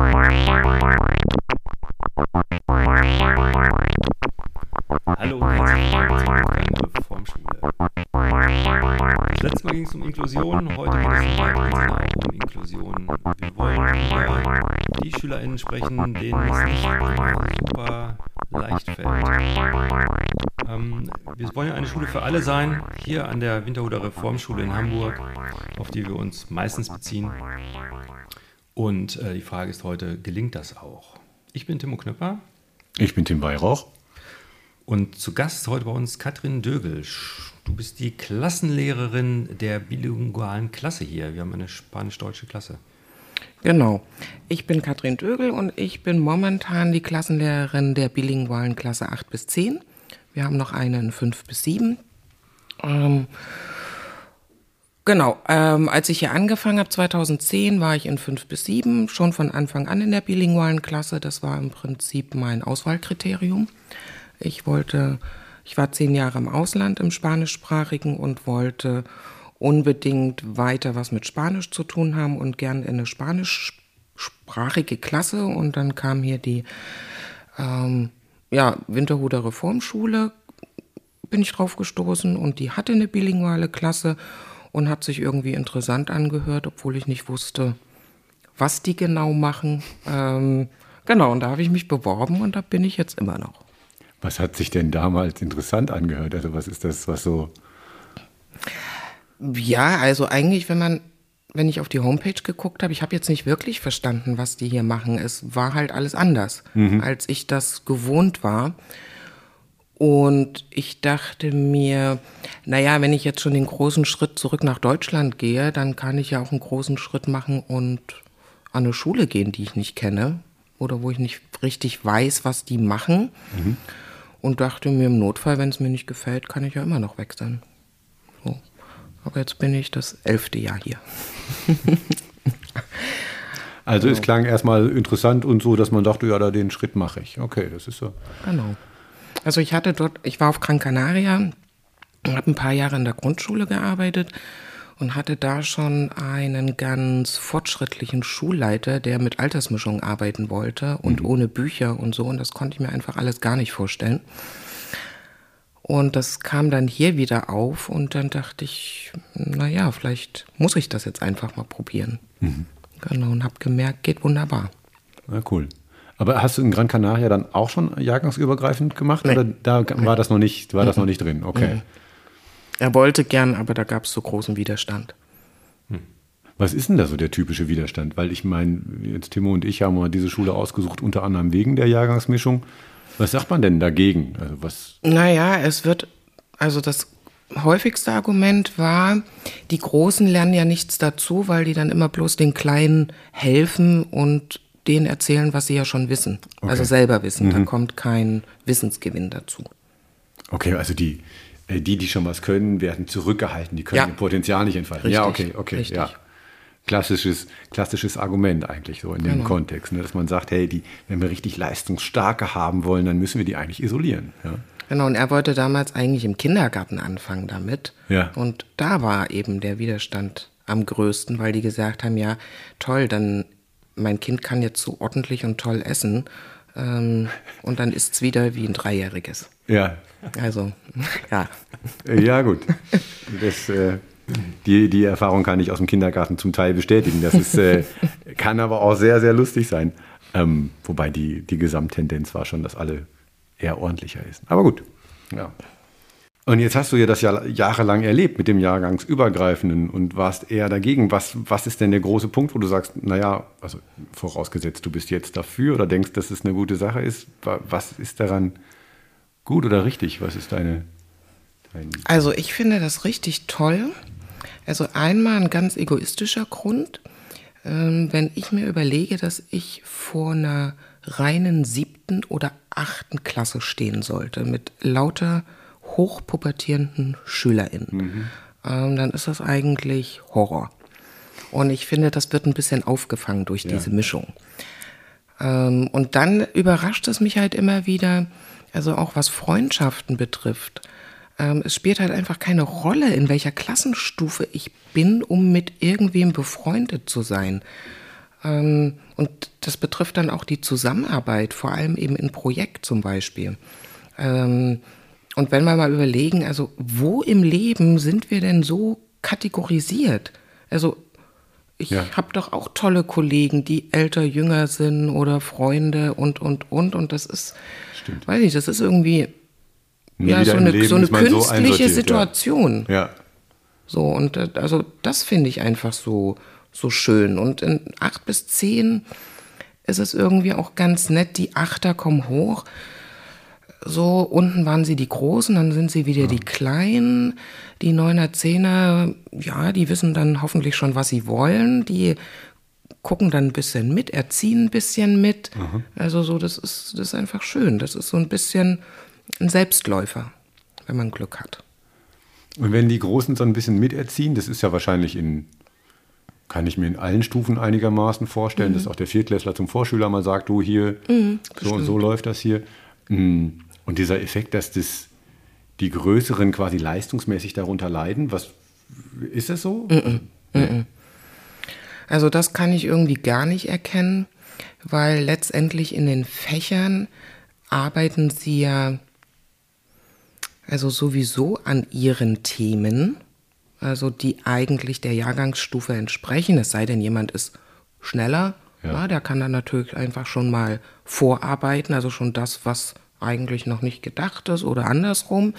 Hallo und herzlich willkommen zur Reformschule. Das letzte Mal ging es um Inklusion, heute geht es um um Inklusion. Wir wollen über die SchülerInnen sprechen, denen es nicht super leicht fällt. Ähm, wir wollen ja eine Schule für alle sein, hier an der Winterhuder Reformschule in Hamburg, auf die wir uns meistens beziehen. Und äh, die Frage ist heute, gelingt das auch? Ich bin Timo Knöpper. Ich bin Tim Weihrauch. Und zu Gast heute bei uns Katrin Dögel. Du bist die Klassenlehrerin der bilingualen Klasse hier. Wir haben eine spanisch-deutsche Klasse. Genau. Ich bin Katrin Dögel und ich bin momentan die Klassenlehrerin der bilingualen Klasse 8 bis 10. Wir haben noch eine in 5 bis 7. Ähm, genau, ähm, als ich hier angefangen habe, 2010, war ich in 5 bis 7, schon von Anfang an in der bilingualen Klasse. Das war im Prinzip mein Auswahlkriterium. Ich wollte, ich war zehn Jahre im Ausland im Spanischsprachigen und wollte unbedingt weiter was mit Spanisch zu tun haben und gern in eine spanischsprachige Klasse. Und dann kam hier die ähm, ja, Winterhuder Reformschule, bin ich drauf gestoßen und die hatte eine bilinguale Klasse und hat sich irgendwie interessant angehört, obwohl ich nicht wusste, was die genau machen. Ähm, genau, und da habe ich mich beworben und da bin ich jetzt immer noch. Was hat sich denn damals interessant angehört? Also was ist das, was so... Ja, also eigentlich, wenn man, wenn ich auf die Homepage geguckt habe, ich habe jetzt nicht wirklich verstanden, was die hier machen. Es war halt alles anders, mhm. als ich das gewohnt war. Und ich dachte mir, naja, wenn ich jetzt schon den großen Schritt zurück nach Deutschland gehe, dann kann ich ja auch einen großen Schritt machen und an eine Schule gehen, die ich nicht kenne oder wo ich nicht richtig weiß, was die machen. Mhm und dachte mir, im Notfall, wenn es mir nicht gefällt, kann ich ja immer noch wechseln. So. Aber jetzt bin ich das elfte Jahr hier. also es klang erstmal interessant und so, dass man dachte, ja, da den Schritt mache ich. Okay, das ist so. Genau. Also ich hatte dort, ich war auf Gran Canaria, habe ein paar Jahre in der Grundschule gearbeitet und hatte da schon einen ganz fortschrittlichen Schulleiter, der mit Altersmischung arbeiten wollte und mhm. ohne Bücher und so. Und das konnte ich mir einfach alles gar nicht vorstellen. Und das kam dann hier wieder auf und dann dachte ich, naja, vielleicht muss ich das jetzt einfach mal probieren. Mhm. Genau, und habe gemerkt, geht wunderbar. Na cool. Aber hast du in Gran Canaria dann auch schon jahrgangsübergreifend gemacht nee. oder da war das noch nicht, war das noch nicht drin? Okay. Mhm. Er wollte gern, aber da gab es so großen Widerstand. Hm. Was ist denn da so der typische Widerstand? Weil ich meine, jetzt Timo und ich haben mal diese Schule ausgesucht, unter anderem wegen der Jahrgangsmischung. Was sagt man denn dagegen? Also was? Naja, es wird, also das häufigste Argument war, die Großen lernen ja nichts dazu, weil die dann immer bloß den Kleinen helfen und denen erzählen, was sie ja schon wissen. Okay. Also selber wissen. Mhm. Da kommt kein Wissensgewinn dazu. Okay, also die, äh, die, die schon was können, werden zurückgehalten, die können ja. ihr Potenzial nicht entfalten. Richtig, ja, okay, okay, richtig. ja. Klassisches, klassisches Argument eigentlich so in dem genau. Kontext, ne, dass man sagt, hey, die, wenn wir richtig leistungsstarke haben wollen, dann müssen wir die eigentlich isolieren. Ja. Genau, und er wollte damals eigentlich im Kindergarten anfangen damit. Ja. Und da war eben der Widerstand am größten, weil die gesagt haben, ja, toll, dann mein Kind kann jetzt so ordentlich und toll essen ähm, und dann ist es wieder wie ein Dreijähriges. Ja, also, ja. Ja, gut. Das, äh, die, die Erfahrung kann ich aus dem Kindergarten zum Teil bestätigen. Das ist, äh, kann aber auch sehr, sehr lustig sein. Ähm, wobei die, die Gesamttendenz war schon, dass alle eher ordentlicher ist. Aber gut. Ja. Und jetzt hast du ja das ja jahrelang erlebt mit dem Jahrgangsübergreifenden und warst eher dagegen. Was, was ist denn der große Punkt, wo du sagst, naja, also vorausgesetzt, du bist jetzt dafür oder denkst, dass es eine gute Sache ist, was ist daran gut oder richtig? Was ist deine. Dein also, ich finde das richtig toll. Also, einmal ein ganz egoistischer Grund. Ähm, wenn ich mir überlege, dass ich vor einer reinen siebten oder achten Klasse stehen sollte, mit lauter hochpubertierenden SchülerInnen, mhm. ähm, dann ist das eigentlich Horror. Und ich finde, das wird ein bisschen aufgefangen durch ja. diese Mischung. Ähm, und dann überrascht es mich halt immer wieder, also auch was Freundschaften betrifft. Ähm, es spielt halt einfach keine Rolle, in welcher Klassenstufe ich bin, um mit irgendwem befreundet zu sein. Ähm, und das betrifft dann auch die Zusammenarbeit, vor allem eben in Projekt zum Beispiel. Ähm, und wenn wir mal überlegen, also wo im Leben sind wir denn so kategorisiert? Also ich Ja. habe doch auch tolle Kollegen, die älter, jünger sind oder Freunde und, und, und. Und das ist, weiß ich, das ist irgendwie Nie ja, so eine, so eine man so künstliche einsortiert, ja. Situation. Ja. So, und äh, also das finde ich einfach so, so schön. Und in acht bis zehn ist es irgendwie auch ganz nett, die Achter kommen hoch. So, unten waren sie die Großen, dann sind sie wieder die Kleinen. Die Neuner, Zehner, ja, die wissen dann hoffentlich schon, was sie wollen. Die gucken dann ein bisschen mit, erziehen ein bisschen mit. Also so, das ist, das ist einfach schön. Das ist so ein bisschen ein Selbstläufer, wenn man Glück hat. Und wenn die Großen so ein bisschen miterziehen, das ist ja wahrscheinlich in, kann ich mir in allen Stufen einigermaßen vorstellen, dass auch der Viertklässler zum Vorschüler mal sagt, du hier, so und so läuft das hier. Mm. Und dieser Effekt, dass das die Größeren quasi leistungsmäßig darunter leiden, was ist das so? Also das kann ich irgendwie gar nicht erkennen, weil letztendlich in den Fächern arbeiten sie ja also sowieso an ihren Themen, also die eigentlich der Jahrgangsstufe entsprechen, es sei denn, jemand ist schneller, Ja. ja. der kann dann natürlich einfach schon mal vorarbeiten, also schon das, was eigentlich noch nicht gedacht ist oder andersrum.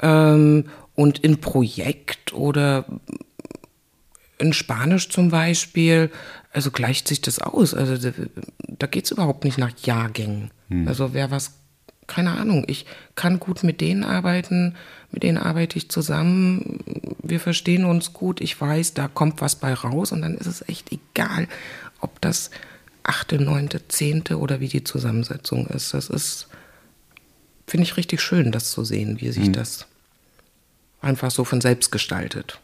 Ähm, und in Projekt oder in Spanisch zum Beispiel, also gleicht sich das aus. Also da, da geht es überhaupt nicht nach Jahrgängen. Also wer was, keine Ahnung, ich kann gut mit denen arbeiten, mit denen arbeite ich zusammen, wir verstehen uns gut, ich weiß, da kommt was bei raus und dann ist es echt egal, ob das achte, neunte, zehnte oder wie die Zusammensetzung ist. Das ist, finde ich richtig schön, das zu sehen, wie sich das einfach so von selbst gestaltet.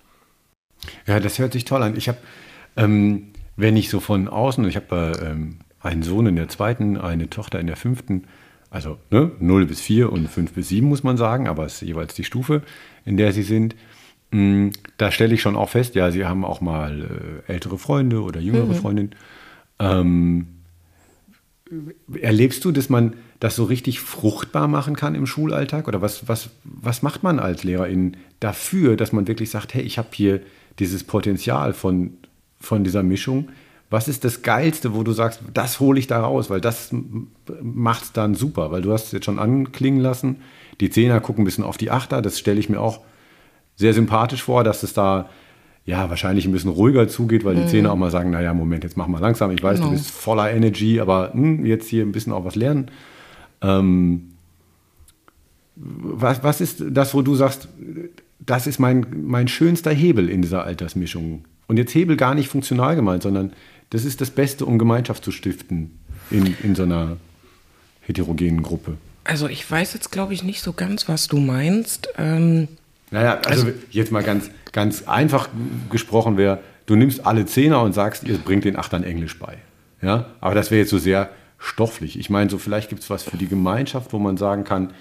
Ja, das hört sich toll an. Ich habe, ähm, wenn ich so von außen, ich habe äh, ähm, einen Sohn in der zweiten, eine Tochter in der fünften, also ne, 0 bis 4 und 5 bis 7 muss man sagen, aber es ist jeweils die Stufe, in der sie sind. Mm, Da stelle ich schon auch fest, ja, sie haben auch mal äh, ältere Freunde oder jüngere Freundinnen. Ähm, erlebst du, dass man das so richtig fruchtbar machen kann im Schulalltag? Oder was, was, was macht man als Lehrerin dafür, dass man wirklich sagt, hey, ich habe hier dieses Potenzial von, von dieser Mischung? Was ist das Geilste, wo du sagst, das hole ich da raus, weil das macht es dann super, weil du hast es jetzt schon anklingen lassen. Die Zehner gucken ein bisschen auf die Achter, das stelle ich mir auch sehr sympathisch vor, dass es da ja wahrscheinlich ein bisschen ruhiger zugeht, weil die Zehner auch mal sagen, naja, Moment, jetzt mach mal langsam. Ich weiß, Genau. du bist voller Energy, aber hm, jetzt hier ein bisschen auch was lernen. Ähm, was, was ist das, wo du sagst, das ist mein, mein schönster Hebel in dieser Altersmischung? Und jetzt Hebel gar nicht funktional gemeint, sondern das ist das Beste, um Gemeinschaft zu stiften in, in so einer heterogenen Gruppe. Also ich weiß jetzt, glaube ich, nicht so ganz, was du meinst. Ähm, Naja, also, jetzt mal ganz, ganz einfach gesprochen wäre, du nimmst alle Zehner und sagst, ihr bringt den Achtern Englisch bei. Ja? Aber das wäre jetzt so sehr stofflich. Ich meine, so vielleicht gibt es was für die Gemeinschaft, wo man sagen kann,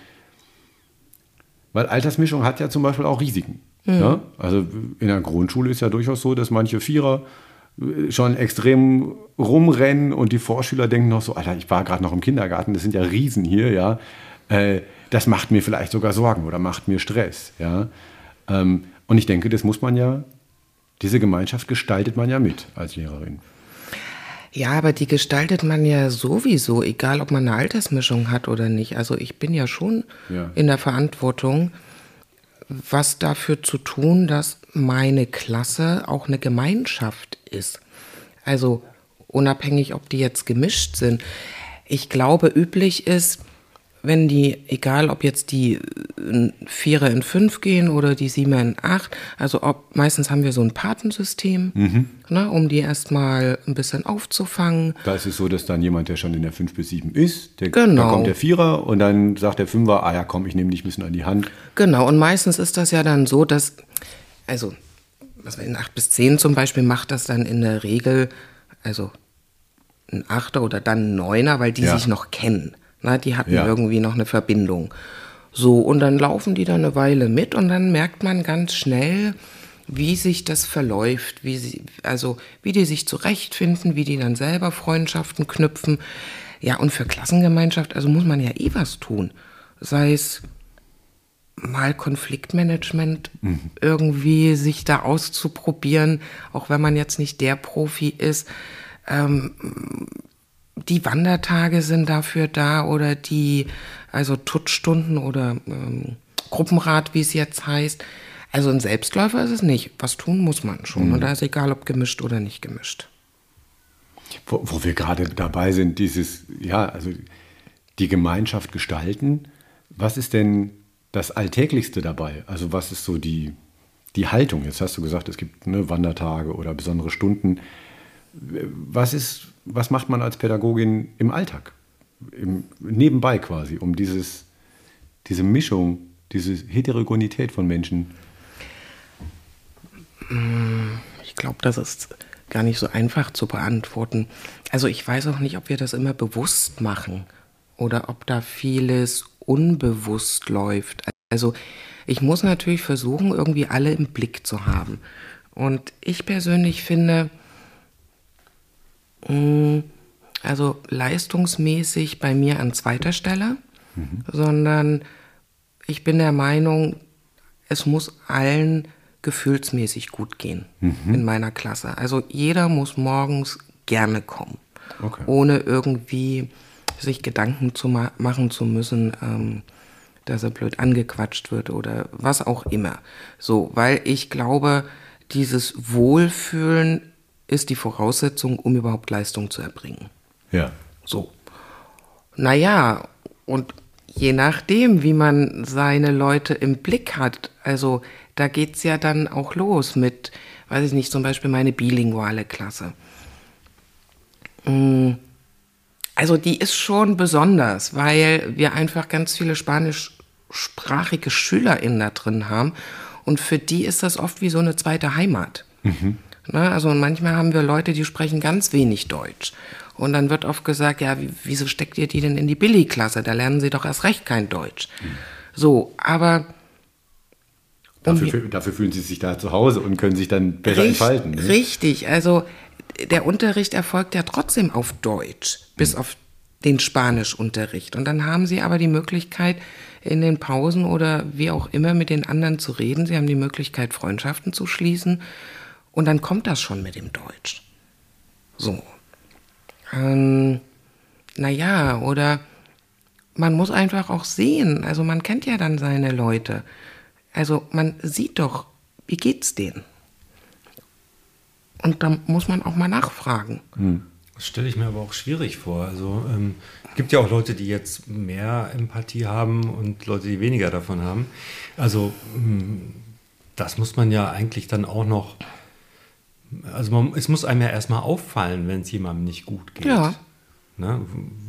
weil Altersmischung hat ja zum Beispiel auch Risiken. Ja? Also in der Grundschule ist ja durchaus so, dass manche Vierer schon extrem rumrennen und die Vorschüler denken noch so, Alter, ich war gerade noch im Kindergarten, das sind ja Riesen hier, ja. Äh, das macht mir vielleicht sogar Sorgen oder macht mir Stress, ja. Ähm, und ich denke, das muss man ja, diese Gemeinschaft gestaltet man ja mit als Lehrerin. ja, aber die gestaltet man ja sowieso, egal ob man eine Altersmischung hat oder nicht. Also ich bin ja schon Ja. in der Verantwortung, was dafür zu tun, dass meine Klasse auch eine Gemeinschaft ist. Also unabhängig, ob die jetzt gemischt sind. Ich glaube, üblich ist, wenn die, egal ob jetzt die äh, Vierer in fünf gehen oder die Siebener in acht, also ob, meistens haben wir so ein Patensystem, ne, um die erstmal ein bisschen aufzufangen. Da ist es so, dass dann jemand, der schon in der 5 bis 7 ist, der, Genau. dann kommt der Vierer und dann sagt der Fünfer, ah ja, komm, ich nehme dich ein bisschen an die Hand. Genau, und meistens ist das ja dann so, dass, also, was in 8 bis 10 zum Beispiel macht das dann in der Regel, also ein Achter oder dann ein Neuner, weil die Ja. sich noch kennen. Na, die hatten Ja. irgendwie noch eine Verbindung. So, und dann laufen die dann eine Weile mit und dann merkt man ganz schnell, wie sich das verläuft, wie sie, also wie die sich zurechtfinden, wie die dann selber Freundschaften knüpfen. Ja, und für Klassengemeinschaft, also muss man ja eh was tun. Sei es mal Konfliktmanagement mhm. irgendwie sich da auszuprobieren, auch wenn man jetzt nicht der Profi ist. Ähm, die Wandertage sind dafür da oder die, also Tutstunden oder ähm, Gruppenrat, wie es jetzt heißt. Also ein Selbstläufer ist es nicht. Was tun muss man schon. Mhm. Und da ist egal, ob gemischt oder nicht gemischt. Wo, wo wir gerade dabei sind, dieses, ja, also die Gemeinschaft gestalten. Was ist denn das Alltäglichste dabei? Also was ist so die, die Haltung? Jetzt hast du gesagt, es gibt ne, Wandertage oder besondere Stunden. Was, ist, was macht man als Pädagogin im Alltag? Im, nebenbei quasi, um dieses, diese Mischung, diese Heterogenität von Menschen. Ich glaube, das ist gar nicht so einfach zu beantworten. Also ich weiß auch nicht, ob wir das immer bewusst machen oder ob da vieles unbewusst läuft. Also ich muss natürlich versuchen, irgendwie alle im Blick zu haben. Und ich persönlich finde, mm, also leistungsmäßig bei mir an zweiter Stelle, mhm. sondern ich bin der Meinung, es muss allen gefühlsmäßig gut gehen mhm. in meiner Klasse. Also jeder muss morgens gerne kommen, okay. ohne irgendwie sich Gedanken zu ma machen zu müssen, ähm, dass er blöd angequatscht wird oder was auch immer. So, weil ich glaube, dieses Wohlfühlen ist die Voraussetzung, um überhaupt Leistung zu erbringen. Ja. So. Naja, und je nachdem, wie man seine Leute im Blick hat, also da geht es ja dann auch los mit, weiß ich nicht, zum Beispiel meine bilinguale Klasse. Mmh also die ist schon besonders, weil wir einfach ganz viele spanischsprachige SchülerInnen da drin haben. Und für die ist das oft wie so eine zweite Heimat. Mhm. Ne, also manchmal haben wir Leute, die sprechen ganz wenig Deutsch. Und dann wird oft gesagt, ja, wieso steckt ihr die denn in die Billigklasse? Da lernen sie doch erst recht kein Deutsch. Mhm. So, aber Dafür, dafür, fühlen sie sich da zu Hause und können sich dann besser richtig, entfalten. Ne? Richtig, also der Unterricht erfolgt ja trotzdem auf Deutsch, bis auf den Spanischunterricht. Und dann haben sie aber die Möglichkeit, in den Pausen oder wie auch immer mit den anderen zu reden. Sie haben die Möglichkeit, Freundschaften zu schließen. Und dann kommt das schon mit dem Deutsch. So. Ähm, naja, oder man muss einfach auch sehen. Also man kennt ja dann seine Leute. Also man sieht doch, wie geht's denen? Und da muss man auch mal nachfragen. Hm. Das stelle ich mir aber auch schwierig vor. Also ähm, gibt ja auch Leute, die jetzt mehr Empathie haben und Leute, die weniger davon haben. Also hm, das muss man ja eigentlich dann auch noch. Also man, es muss einem ja erstmal auffallen, wenn es jemandem nicht gut geht. Ja. Ne?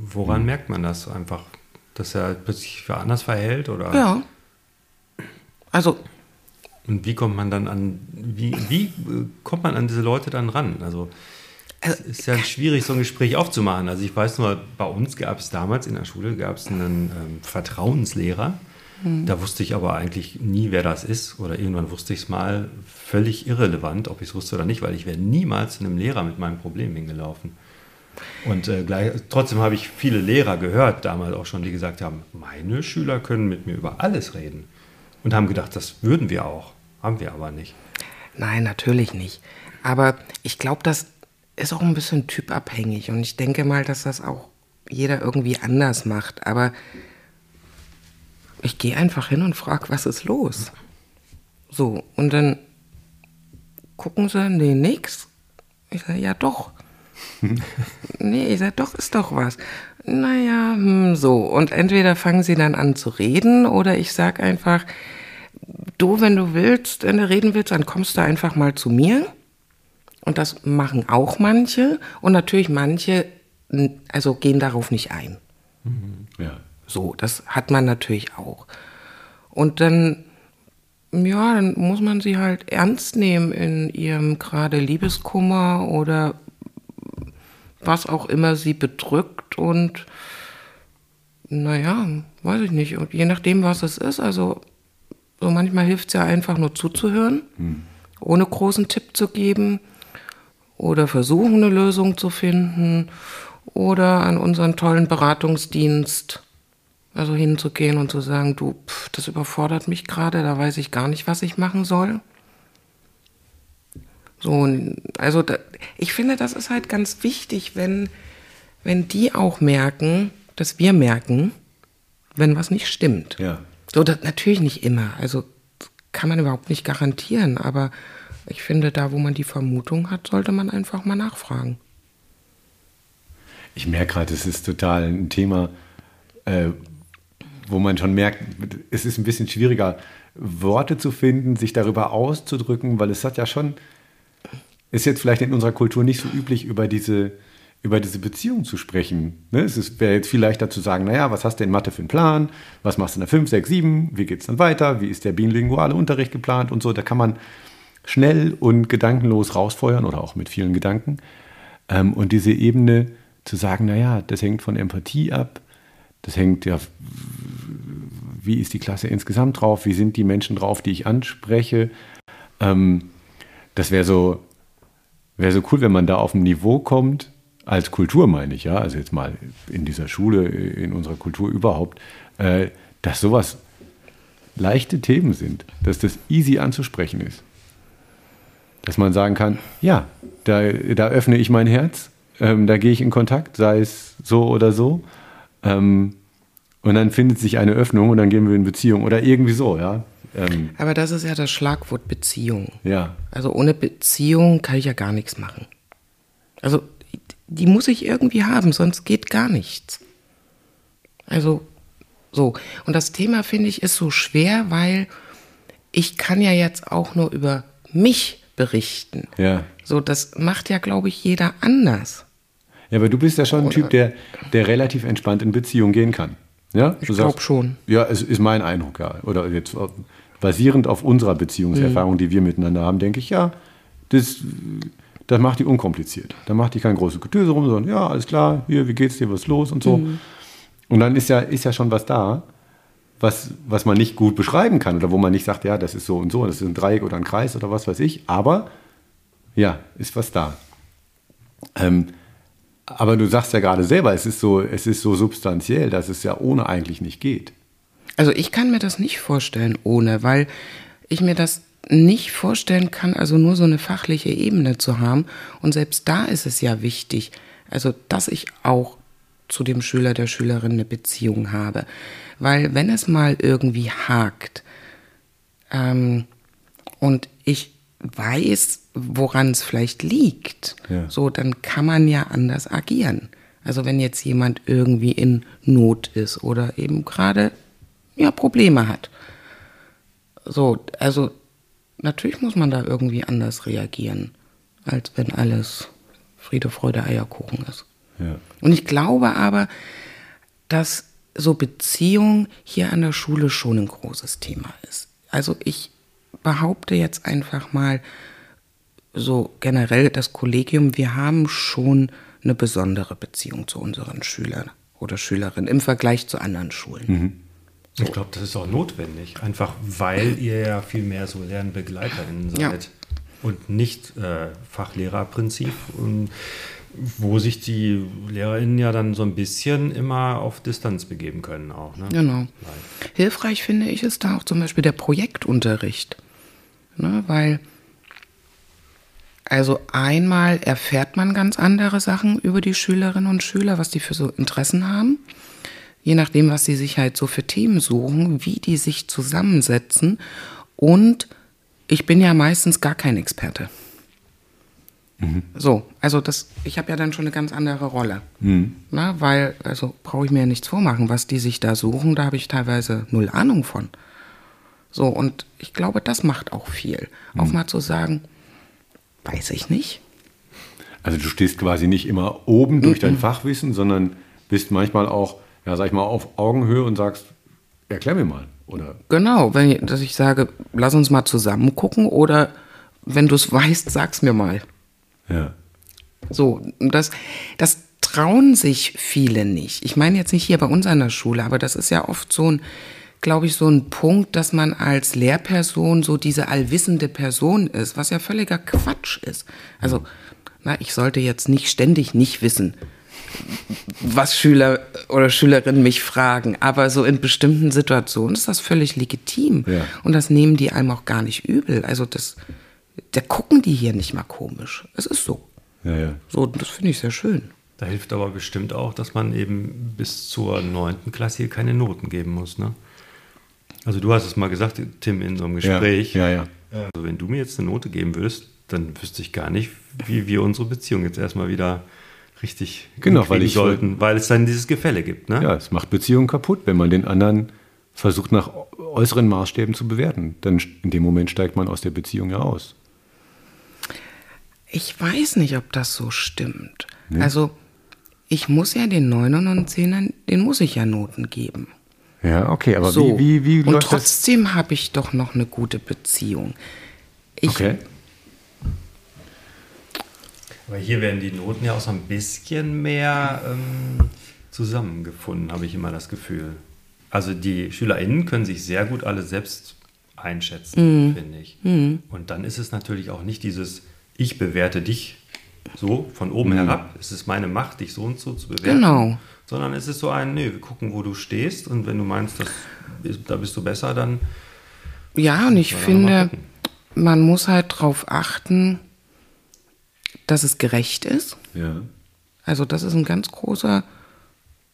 Woran hm. merkt man das einfach? Dass er plötzlich für anders verhält? Oder? Ja. Also und wie kommt man dann an, wie, wie äh, kommt man an diese Leute dann ran? Also es ist ja schwierig, so ein Gespräch aufzumachen. Also ich weiß nur, bei uns gab es damals in der Schule gab es einen ähm, Vertrauenslehrer. Mhm. Da wusste ich aber eigentlich nie, wer das ist. Oder irgendwann wusste ich es mal völlig irrelevant, ob ich es wusste oder nicht, weil ich wäre niemals zu einem Lehrer mit meinem Problem hingelaufen. Und äh, gleich, trotzdem habe ich viele Lehrer gehört, damals auch schon, die gesagt haben, meine Schüler können mit mir über alles reden und haben gedacht, das würden wir auch. Haben wir aber nicht. Nein, natürlich nicht. Aber ich glaube, das ist auch ein bisschen typabhängig. Und ich denke mal, dass das auch jeder irgendwie anders macht. Aber ich gehe einfach hin und frage, was ist los? So, und dann gucken sie, nee, nix. Ich sage, ja doch. nee, ich sage, doch, ist doch was. Naja, hm, so. Und entweder fangen sie dann an zu reden oder ich sage einfach, du, wenn du willst, wenn du reden willst, dann kommst du einfach mal zu mir. Und das machen auch manche. Und natürlich manche, also gehen darauf nicht ein. Mhm. Ja. So, das hat man natürlich auch. Und dann, ja, dann muss man sie halt ernst nehmen in ihrem gerade Liebeskummer oder was auch immer sie bedrückt und naja, weiß ich nicht. Und je nachdem, was es ist, also so manchmal hilft es ja einfach nur zuzuhören. Hm. ohne großen Tipp zu geben oder versuchen, eine Lösung zu finden oder an unseren tollen Beratungsdienst also hinzugehen und zu sagen, du, pff, das überfordert mich gerade, da weiß ich gar nicht, was ich machen soll. So, also da, ich finde, das ist halt ganz wichtig, wenn, wenn die auch merken, dass wir merken, wenn was nicht stimmt. Ja. So, das natürlich nicht immer. Also kann man überhaupt nicht garantieren, aber ich finde, da, wo man die Vermutung hat, sollte man einfach mal nachfragen. Ich merke gerade, es ist total ein Thema, äh, wo man schon merkt, es ist ein bisschen schwieriger, Worte zu finden, sich darüber auszudrücken, weil es hat ja schon, ist jetzt vielleicht in unserer Kultur nicht so üblich, über diese, über diese Beziehung zu sprechen. Ne? Es wäre jetzt viel leichter zu sagen, naja, was hast du in Mathe für einen Plan? Was machst du in der 5, 6, 7? Wie geht es dann weiter? Wie ist der bilinguale Unterricht geplant und so? Da kann man schnell und gedankenlos rausfeuern oder auch mit vielen Gedanken. Ähm, und diese Ebene zu sagen, naja, das hängt von Empathie ab, das hängt ja, wie ist die Klasse insgesamt drauf, wie sind die Menschen drauf, die ich anspreche. Ähm, das wäre so, wäre so cool, wenn man da auf ein Niveau kommt, als Kultur meine ich, ja, also jetzt mal in dieser Schule, in unserer Kultur überhaupt, äh, dass sowas leichte Themen sind, dass das easy anzusprechen ist. Dass man sagen kann, ja, da, da öffne ich mein Herz, ähm, da gehe ich in Kontakt, sei es so oder so. Ähm, und dann findet sich eine Öffnung und dann gehen wir in Beziehung oder irgendwie so, ja. Ähm, Aber das ist ja das Schlagwort Beziehung. ja. Also ohne Beziehung kann ich ja gar nichts machen. Also die muss ich irgendwie haben, sonst geht gar nichts. Also so. Und das Thema finde ich ist so schwer, weil ich kann ja jetzt auch nur über mich berichten. Ja. So, das macht ja, glaube ich, jeder anders. Ja, aber du bist ja schon ein Typ, der, der relativ entspannt in Beziehung gehen kann. Ja? Ich Du glaub sagst- schon. Ja, es ist mein Eindruck, ja. Oder jetzt basierend auf unserer Beziehungserfahrung, die wir miteinander haben, denke ich, ja, das, das macht die unkompliziert. Da macht die kein großes Getöse rum, sondern ja, alles klar, hier, wie geht's dir, was ist los und so. Und dann ist ja, ist ja schon was da, was, was man nicht gut beschreiben kann oder wo man nicht sagt, ja, das ist so und so, das ist ein Dreieck oder ein Kreis oder was weiß ich, aber ja, ist was da. Ähm, aber du sagst ja gerade selber, es ist so, es ist so substanziell, dass es ja ohne eigentlich nicht geht. Also ich kann mir das nicht vorstellen ohne, weil ich mir das nicht vorstellen kann, also nur so eine fachliche Ebene zu haben. Und selbst da ist es ja wichtig, also dass ich auch zu dem Schüler, der Schülerin eine Beziehung habe. Weil wenn es mal irgendwie hakt ähm, und ich weiß, woran es vielleicht liegt, Ja. so, dann kann man ja anders agieren. Also wenn jetzt jemand irgendwie in Not ist oder eben gerade ja, Probleme hat. So, also natürlich muss man da irgendwie anders reagieren, als wenn alles Friede, Freude, Eierkuchen ist. Ja. Und ich glaube aber, dass so Beziehung hier an der Schule schon ein großes Thema ist. Also ich behaupte jetzt einfach mal so generell das Kollegium, wir haben schon eine besondere Beziehung zu unseren Schülern oder Schülerinnen im Vergleich zu anderen Schulen. Ich glaube, das ist auch notwendig, einfach weil ihr ja viel mehr so LernbegleiterInnen Ja. seid und nicht äh, Fachlehrerprinzip, und wo sich die LehrerInnen ja dann so ein bisschen immer auf Distanz begeben können auch. Ne? Genau. Hilfreich finde ich ist da auch zum Beispiel der Projektunterricht. Ne, weil, also einmal erfährt man ganz andere Sachen über die Schülerinnen und Schüler, was die für so Interessen haben. Je nachdem, was sie sich halt so für Themen suchen, wie die sich zusammensetzen. Und ich bin ja meistens gar kein Experte. So, also das, ich habe ja dann schon eine ganz andere Rolle. Na, weil, also brauche ich mir ja nichts vormachen, was die sich da suchen, da habe ich teilweise null Ahnung von. So, und ich glaube, das macht auch viel. Auch mal zu sagen, weiß ich nicht. Also du stehst quasi nicht immer oben durch dein Fachwissen, sondern bist manchmal auch, ja, sag ich mal, auf Augenhöhe und sagst, erklär mir mal. Oder Genau, wenn ich, dass ich sage, lass uns mal zusammen gucken oder wenn du es weißt, sag's mir mal. ja. So, das, das trauen sich viele nicht. Ich meine jetzt nicht hier bei uns an der Schule, aber das ist ja oft so ein glaube ich, so ein Punkt, dass man als Lehrperson so diese allwissende Person ist, was ja völliger Quatsch ist. Also, na, ich sollte jetzt nicht ständig nicht wissen, was Schüler oder Schülerinnen mich fragen, aber so in bestimmten Situationen ist das völlig legitim. Ja. Und das nehmen die einem auch gar nicht übel. Also das, da gucken die hier nicht mal komisch. Es ist so. Ja, ja. So, das finde ich sehr schön. Da hilft aber bestimmt auch, dass man eben bis zur neunten Klasse hier keine Noten geben muss. Ne? Also du hast es mal gesagt, Tim, in so einem Gespräch. Ja, ja. Also wenn du mir jetzt eine Note geben würdest, dann wüsste ich gar nicht, wie wir unsere Beziehung jetzt erstmal wieder richtig Genau, weil ich- sollten, weil es dann dieses Gefälle gibt. Ne? Ja, es macht Beziehungen kaputt, wenn man den anderen versucht nach äußeren Maßstäben zu bewerten. Dann in dem Moment steigt man aus der Beziehung ja aus. Ich weiß nicht, ob das so stimmt. Also, ich muss ja den Neunern und Zehnern, den muss ich ja Noten geben. Ja, okay, aber so. wie, wie, wie und läuft das? trotzdem habe ich doch noch eine gute Beziehung. Ich, Okay. Aber hier werden die Noten ja auch so ein bisschen mehr ähm, zusammengefunden, habe ich immer das Gefühl. Also die SchülerInnen können sich sehr gut alle selbst einschätzen, finde ich. Und dann ist es natürlich auch nicht dieses, ich bewerte dich so von oben herab, es ist meine Macht, dich so und so zu bewerten. Genau. Sondern es ist so ein, nee, wir gucken, wo du stehst und wenn du meinst, das, da bist du besser, dann Ja, und ich finde, man muss halt darauf achten, dass es gerecht ist. Ja. Also das ist ein ganz großer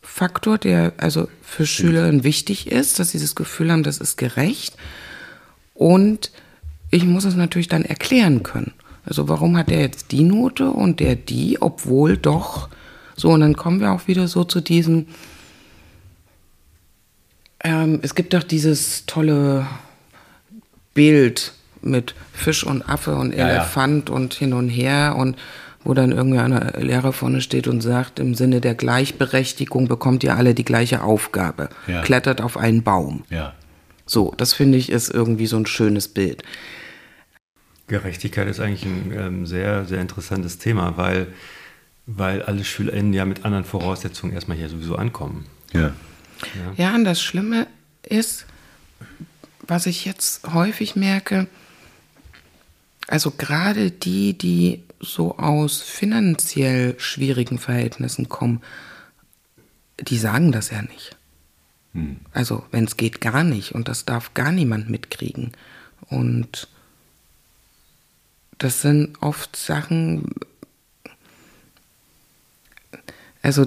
Faktor, der also für Schülerinnen wichtig ist, dass sie das Gefühl haben, das ist gerecht. Und ich muss es natürlich dann erklären können. Also warum hat der jetzt die Note und der die, obwohl doch so. Und dann kommen wir auch wieder so zu diesem. Ähm, es gibt doch dieses tolle Bild mit Fisch und Affe und Ja, ja. Elefant und hin und her und wo dann irgendwie einer Lehrer vorne steht und sagt, im Sinne der Gleichberechtigung bekommt ihr alle die gleiche Aufgabe. Ja. Klettert auf einen Baum. Ja. So, das finde ich ist irgendwie so ein schönes Bild. Gerechtigkeit ist eigentlich ein ähm, sehr, sehr interessantes Thema, weil, weil alle SchülerInnen ja mit anderen Voraussetzungen erstmal hier sowieso ankommen. Ja. Ja, und das Schlimme ist, was ich jetzt häufig merke, also gerade die, die so aus finanziell schwierigen Verhältnissen kommen, die sagen das ja nicht. Also wenn es geht, gar nicht. Und das darf gar niemand mitkriegen. Und das sind oft Sachen, also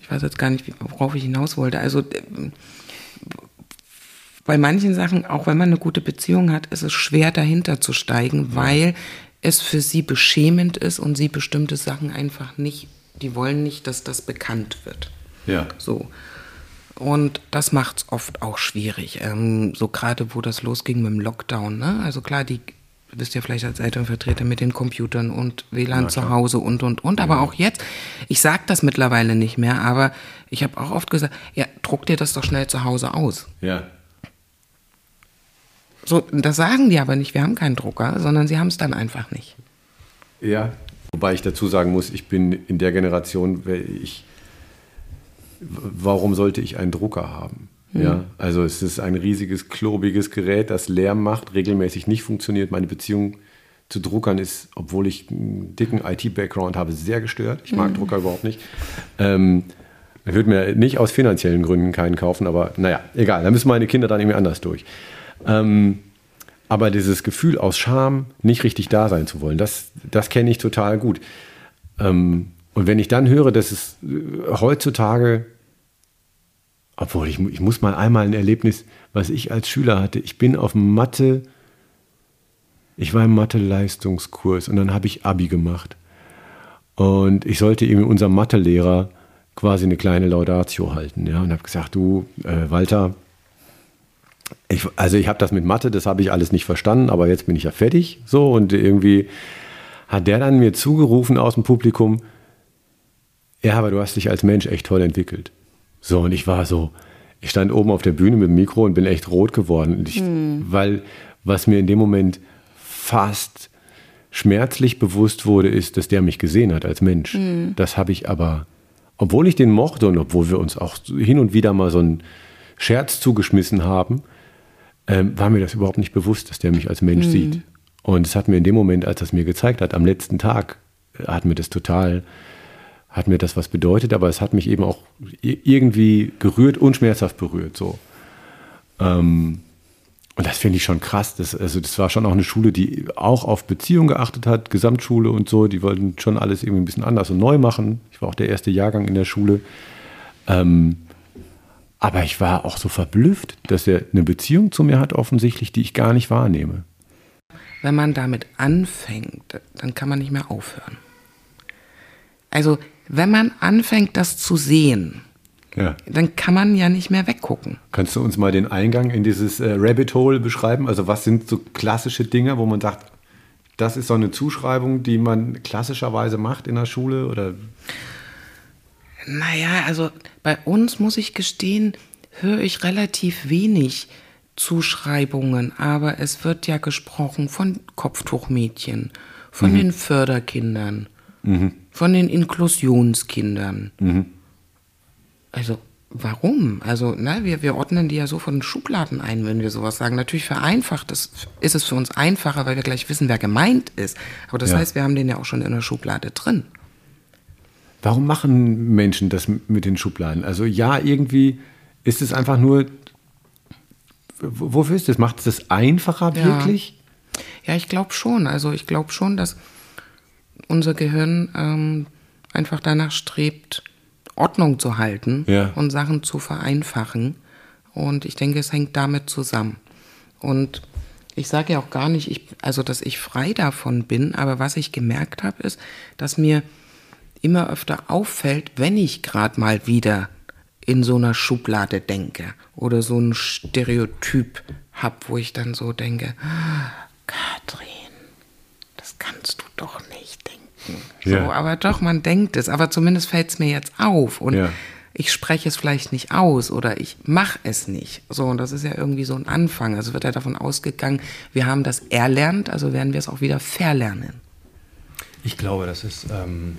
ich weiß jetzt gar nicht, worauf ich hinaus wollte. Also bei manchen Sachen, auch wenn man eine gute Beziehung hat, ist es schwer dahinter zu steigen, weil es für sie beschämend ist und sie bestimmte Sachen einfach nicht, die wollen nicht, dass das bekannt wird. Ja. So. Und das macht es oft auch schwierig. Ähm, so gerade, wo das losging mit dem Lockdown. Ne? Also klar, die du bist ja vielleicht als Elternvertreter mit den Computern und WLAN zu Hause und, und, und. Aber auch jetzt, ich sage das mittlerweile nicht mehr, aber ich habe auch oft gesagt, ja, druck dir das doch schnell zu Hause aus. Ja. So, das sagen die aber nicht, wir haben keinen Drucker, sondern sie haben es dann einfach nicht. Ja. Wobei ich dazu sagen muss, ich bin in der Generation, weil ich, warum sollte ich einen Drucker haben? Ja, also es ist ein riesiges, klobiges Gerät, das Lärm macht, regelmäßig nicht funktioniert. Meine Beziehung zu Druckern ist, obwohl ich einen dicken IT-Background habe, sehr gestört. Ich mag Drucker überhaupt nicht. Ähm, ich würde mir nicht aus finanziellen Gründen keinen kaufen, aber naja, egal, da müssen meine Kinder dann irgendwie anders durch. Ähm, aber dieses Gefühl aus Scham, nicht richtig da sein zu wollen, das, das kenne ich total gut. Ähm, und wenn ich dann höre, dass es äh, heutzutage, obwohl ich, ich muss mal einmal ein Erlebnis, was ich als Schüler hatte, ich bin auf Mathe, ich war im Mathe-Leistungskurs und dann habe ich Abi gemacht. Und ich sollte eben unserem Mathelehrer quasi eine kleine Laudatio halten. Ja, und habe gesagt, du, äh, Walter, ich, also ich habe das mit Mathe, das habe ich alles nicht verstanden, aber jetzt bin ich ja fertig. So und irgendwie hat der dann mir zugerufen aus dem Publikum, ja, aber du hast dich als Mensch echt toll entwickelt. So und ich war so, ich stand oben auf der Bühne mit dem Mikro und bin echt rot geworden, ich, weil was mir in dem Moment fast schmerzlich bewusst wurde, ist, dass der mich gesehen hat als Mensch. Das habe ich aber, obwohl ich den mochte und obwohl wir uns auch hin und wieder mal so ein Scherz zugeschmissen haben, ähm, war mir das überhaupt nicht bewusst, dass der mich als Mensch sieht. Und es hat mir in dem Moment, als er es mir gezeigt hat, am letzten Tag, äh, hat mir das total, hat mir das was bedeutet, aber es hat mich eben auch irgendwie gerührt und schmerzhaft berührt. So. Ähm, und das finde ich schon krass. Das, also das war schon auch eine Schule, die auch auf Beziehung geachtet hat, Gesamtschule und so. Die wollten schon alles irgendwie ein bisschen anders und neu machen. Ich war auch der erste Jahrgang in der Schule. Ähm, aber ich war auch so verblüfft, dass er eine Beziehung zu mir hat, offensichtlich, die ich gar nicht wahrnehme. Wenn man damit anfängt, dann kann man nicht mehr aufhören. Also, wenn man anfängt, das zu sehen, Ja. dann kann man ja nicht mehr weggucken. Kannst du uns mal den Eingang in dieses äh, Rabbit Hole beschreiben? Also was sind so klassische Dinge, wo man sagt, das ist so eine Zuschreibung, die man klassischerweise macht in der Schule? Oder Naja, also bei uns muss ich gestehen, höre ich relativ wenig Zuschreibungen, aber es wird ja gesprochen von Kopftuchmädchen, von den Förderkindern, von den Inklusionskindern. Also warum? Also na, wir, wir ordnen die ja so von Schubladen ein, wenn wir sowas sagen. Natürlich vereinfacht es, ist es für uns einfacher, weil wir gleich wissen, wer gemeint ist. Aber das Ja. heißt, wir haben den ja auch schon in der Schublade drin. warum machen Menschen das mit den Schubladen? Also ja, irgendwie ist es einfach nur, wofür ist das? Macht es das einfacher Ja. wirklich? Ja, ich glaube schon. Also ich glaube schon, dass unser Gehirn ähm, einfach danach strebt, Ordnung zu halten Ja. und Sachen zu vereinfachen. Und ich denke, es hängt damit zusammen. Und ich sage ja auch gar nicht, ich, also dass ich frei davon bin, aber was ich gemerkt habe, ist, dass mir immer öfter auffällt, wenn ich gerade mal wieder in so einer Schublade denke oder so ein Stereotyp hab, wo ich dann so denke, "Ah, Katrin, das kannst du doch nicht denken. Ja. So, aber doch, man denkt es, aber zumindest fällt es mir jetzt auf und Ja. ich spreche es vielleicht nicht aus oder ich mache es nicht. So, und das ist ja irgendwie so ein Anfang. Also wird ja davon ausgegangen, wir haben das erlernt, also werden wir es auch wieder verlernen. Ich glaube, das ist ähm,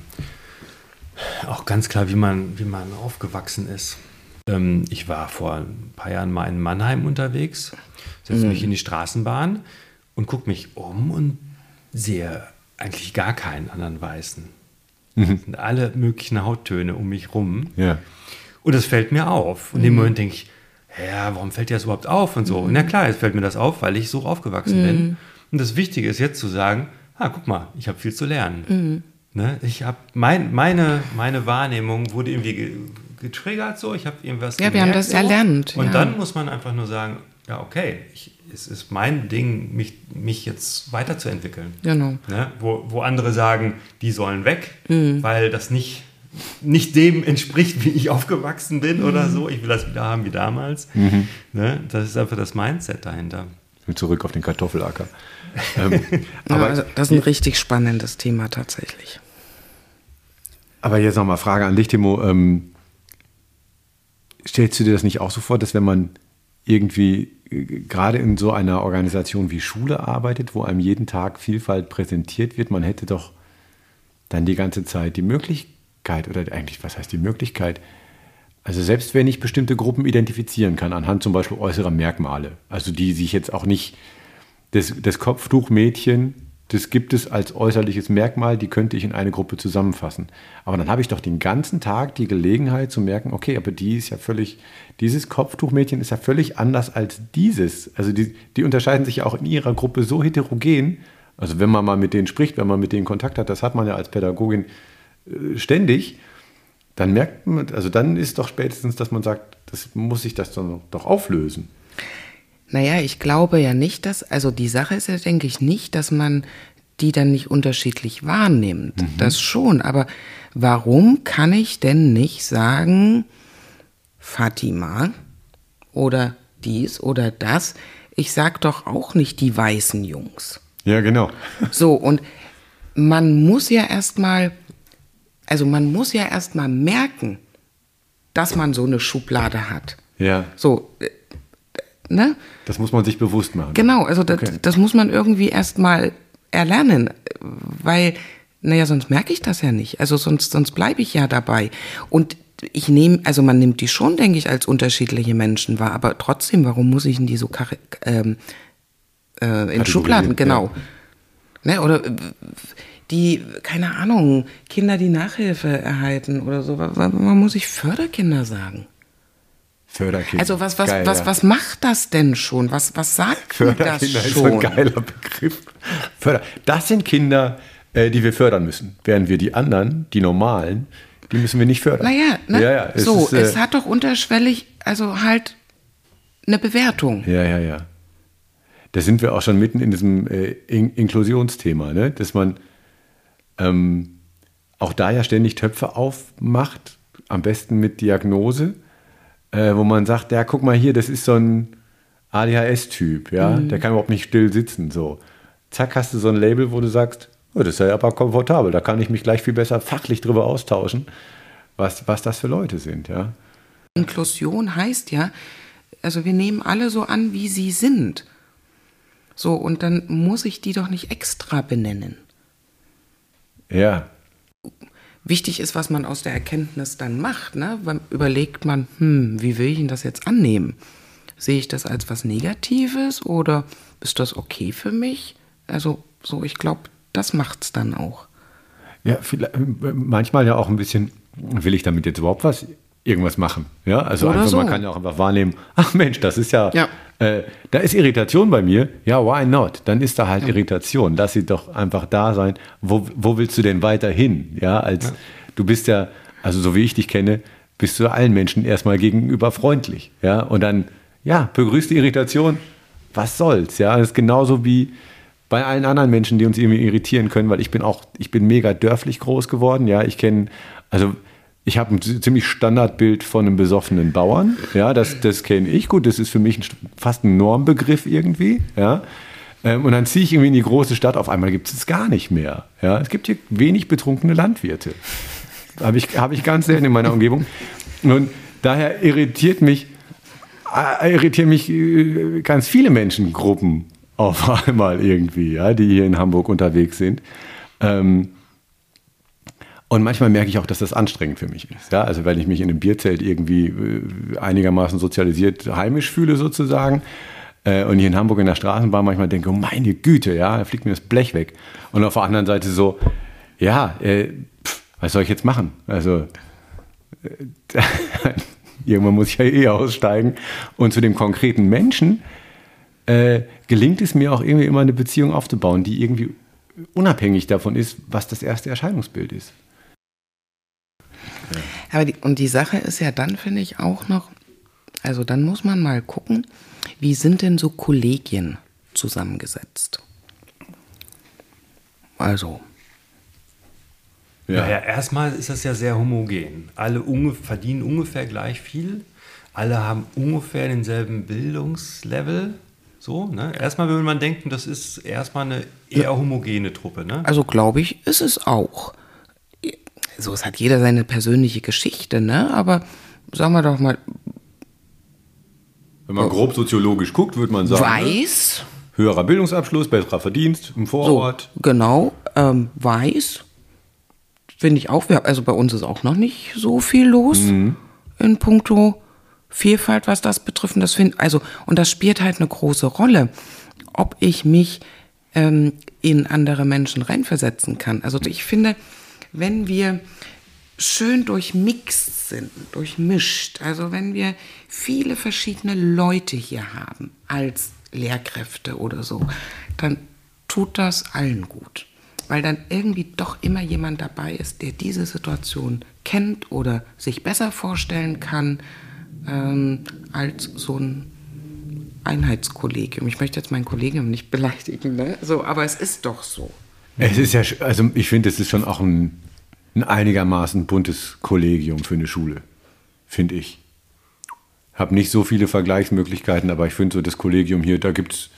auch ganz klar, wie man, wie man aufgewachsen ist. Ähm, ich war vor ein paar Jahren mal in Mannheim unterwegs, setze mich in die Straßenbahn und gucke mich um und sehe eigentlich gar keinen anderen Weißen. Es sind alle möglichen Hauttöne um mich rum. Ja. Und das fällt mir auf. Und in dem Moment denke ich, ja, warum fällt dir das überhaupt auf und so? Na klar, jetzt fällt mir das auf, weil ich so aufgewachsen bin. Und das Wichtige ist jetzt zu sagen, ah, guck mal, ich habe viel zu lernen. Ne? Ich habe mein, meine, meine Wahrnehmung wurde irgendwie ge getriggert so, ich habe irgendwas Ja, wir haben das so. erlernt, Und ja. dann muss man einfach nur sagen, ja, okay, ich, es ist mein Ding, mich, mich jetzt weiterzuentwickeln. Genau. Ne? Wo, wo andere sagen, die sollen weg, Mhm. weil das nicht, nicht dem entspricht, wie ich aufgewachsen bin oder Mhm. so. Ich will das wieder haben wie damals. Ne? Das ist einfach das Mindset dahinter. Zurück auf den Kartoffelacker. ähm, Aber aber, also, das ist ein richtig spannendes Thema tatsächlich. aber jetzt nochmal Frage an dich, Timo. Ähm, stellst du dir das nicht auch so vor, dass wenn man irgendwie gerade in so einer Organisation wie Schule arbeitet, wo einem jeden Tag Vielfalt präsentiert wird, man hätte doch dann die ganze Zeit die Möglichkeit, oder eigentlich, was heißt die Möglichkeit? Also selbst wenn ich bestimmte Gruppen identifizieren kann, anhand zum Beispiel äußerer Merkmale, also die sich jetzt auch nicht, das, das Kopftuchmädchen, das gibt es als äußerliches Merkmal, die könnte ich in eine Gruppe zusammenfassen. Aber dann habe ich doch den ganzen Tag die Gelegenheit zu merken, okay, aber die ist ja völlig, dieses Kopftuchmädchen ist ja völlig anders als dieses. Also die, die unterscheiden sich ja auch in ihrer Gruppe so heterogen. Also wenn man mal mit denen spricht, wenn man mit denen Kontakt hat, das hat man ja als Pädagogin äh, ständig, dann merkt man, also dann ist doch spätestens, dass man sagt, das muss sich das doch, doch auflösen. Naja, ich glaube ja nicht, dass, also die Sache ist ja, denke ich, nicht, dass man die dann nicht unterschiedlich wahrnimmt. Das schon, aber warum kann ich denn nicht sagen, Fatima oder dies oder das? Ich sag doch auch nicht die weißen Jungs. Ja, genau. So, und man muss ja erstmal, also man muss ja erstmal merken, dass man so eine Schublade hat. Ja, So, ne? das muss man sich bewusst machen. Genau, also das, Okay. das muss man irgendwie erstmal erlernen, weil, naja, sonst merke ich das ja nicht. Also sonst, sonst bleibe ich ja dabei. Und ich nehme, also man nimmt die schon, denke ich, als unterschiedliche Menschen wahr, aber trotzdem, warum muss ich in die so ähm, äh, in Schubladen, genau. Ja. Ne, oder die, keine Ahnung, Kinder, die Nachhilfe erhalten oder so. Man muss sich Förderkinder sagen. Förderkinder. Also was, was, Geil, was, was macht das denn schon? Was, was sagt Förderkinder das schon? ist so ein geiler Begriff. Förder. Das sind Kinder, äh, die wir fördern müssen. Während wir die anderen, die normalen, die müssen wir nicht fördern. Naja, ne? ja, ja, es so, ist, äh, es hat doch unterschwellig, also halt eine Bewertung. Ja, ja, ja. Da sind wir auch schon mitten in diesem äh, in Inklusionsthema, ne? dass man ähm, auch da ja ständig Töpfe aufmacht, am besten mit Diagnose, äh, wo man sagt, ja, guck mal hier, das ist so ein ADHS-Typ, ja, mhm. der kann überhaupt nicht still sitzen, so. Zack, hast du so ein Label, wo du sagst, oh, das ist ja aber komfortabel, da kann ich mich gleich viel besser fachlich drüber austauschen, was, was das für Leute sind, ja. Inklusion heißt ja, also wir nehmen alle so an, wie sie sind. So, und dann muss ich die doch nicht extra benennen. Ja. Wichtig ist, was man aus der Erkenntnis dann macht. Ne? Überlegt man, hm, wie will ich denn das jetzt annehmen? Sehe ich das als was Negatives oder ist das okay für mich? Also, so, ich glaube, das macht es dann auch. Ja, manchmal ja auch ein bisschen, will ich damit jetzt überhaupt was, irgendwas machen? Ja, also einfach, so. man kann ja auch einfach wahrnehmen, ach Mensch, das ist ja, ja. Äh, da ist Irritation bei mir. Ja, why not? Dann ist da halt ja. Irritation. Lass sie doch einfach da sein. Wo, wo willst du denn weiterhin? Ja, als ja. du bist ja, also so wie ich dich kenne, bist du allen Menschen erstmal gegenüber freundlich. Ja, und dann, ja, begrüßt die Irritation. Was soll's? Ja, das ist genauso wie bei allen anderen Menschen, die uns irgendwie irritieren können, weil ich bin auch, ich bin mega dörflich groß geworden. Ja, ich kenne, also ich habe ein ziemlich Standardbild von einem besoffenen Bauern. Ja, das, das kenne ich. Gut, das ist für mich ein, fast ein Normbegriff irgendwie. Ja. Ähm, und dann ziehe ich irgendwie in die große Stadt. Auf einmal gibt es es gar nicht mehr. Ja. Es gibt hier wenig betrunkene Landwirte. Habe ich, hab ich ganz selten in meiner Umgebung. Und daher irritiert mich, äh, irritieren mich äh, ganz viele Menschengruppen auf einmal irgendwie, ja, die hier in Hamburg unterwegs sind. Ähm, und manchmal merke ich auch, dass das anstrengend für mich ist. Ja? Also wenn ich mich in einem Bierzelt irgendwie äh, einigermaßen sozialisiert heimisch fühle sozusagen äh, und hier in Hamburg in der Straßenbahn manchmal denke, oh meine Güte, ja, da fliegt mir das Blech weg. Und auf der anderen Seite so, ja, äh, pff, was soll ich jetzt machen? Also äh, irgendwann muss ich ja eh aussteigen. Und zu dem konkreten Menschen äh, gelingt es mir auch irgendwie immer eine Beziehung aufzubauen, die irgendwie unabhängig davon ist, was das erste Erscheinungsbild ist. Aber die, und die Sache ist ja dann, finde ich, auch noch, also dann muss man mal gucken, wie sind denn so Kollegien zusammengesetzt? Also. Ja. Naja, erstmal ist das ja sehr homogen. Alle unge verdienen ungefähr gleich viel. Alle haben ungefähr denselben Bildungslevel. So, ne? Erstmal würde man denken, das ist erstmal eine eher homogene Truppe, ne? Also glaube ich, ist es auch so, es hat jeder seine persönliche Geschichte, ne? Aber sagen wir doch mal. Wenn man grob soziologisch guckt, würde man sagen. Ne? Weiß. Ne? Höherer Bildungsabschluss, besserer Verdienst im Vorort. So, genau, ähm, weiß. Finde ich auch. Also bei uns ist auch noch nicht so viel los mhm. in puncto Vielfalt, was das betrifft. Und das find, also, und das spielt halt eine große Rolle, ob ich mich ähm, in andere Menschen reinversetzen kann. Also ich finde, wenn wir schön durchmixt sind, durchmischt, also wenn wir viele verschiedene Leute hier haben als Lehrkräfte oder so, dann tut das allen gut. Weil dann irgendwie doch immer jemand dabei ist, der diese Situation kennt oder sich besser vorstellen kann ähm, als so ein Einheitskollegium. Ich möchte jetzt mein Kollegium nicht beleidigen, ne? so, aber es ist doch so. Es ist ja, also ich finde, es ist schon auch ein, ein einigermaßen buntes Kollegium für eine Schule, finde ich. Habe nicht so viele Vergleichsmöglichkeiten, aber ich finde so das Kollegium hier, da gibt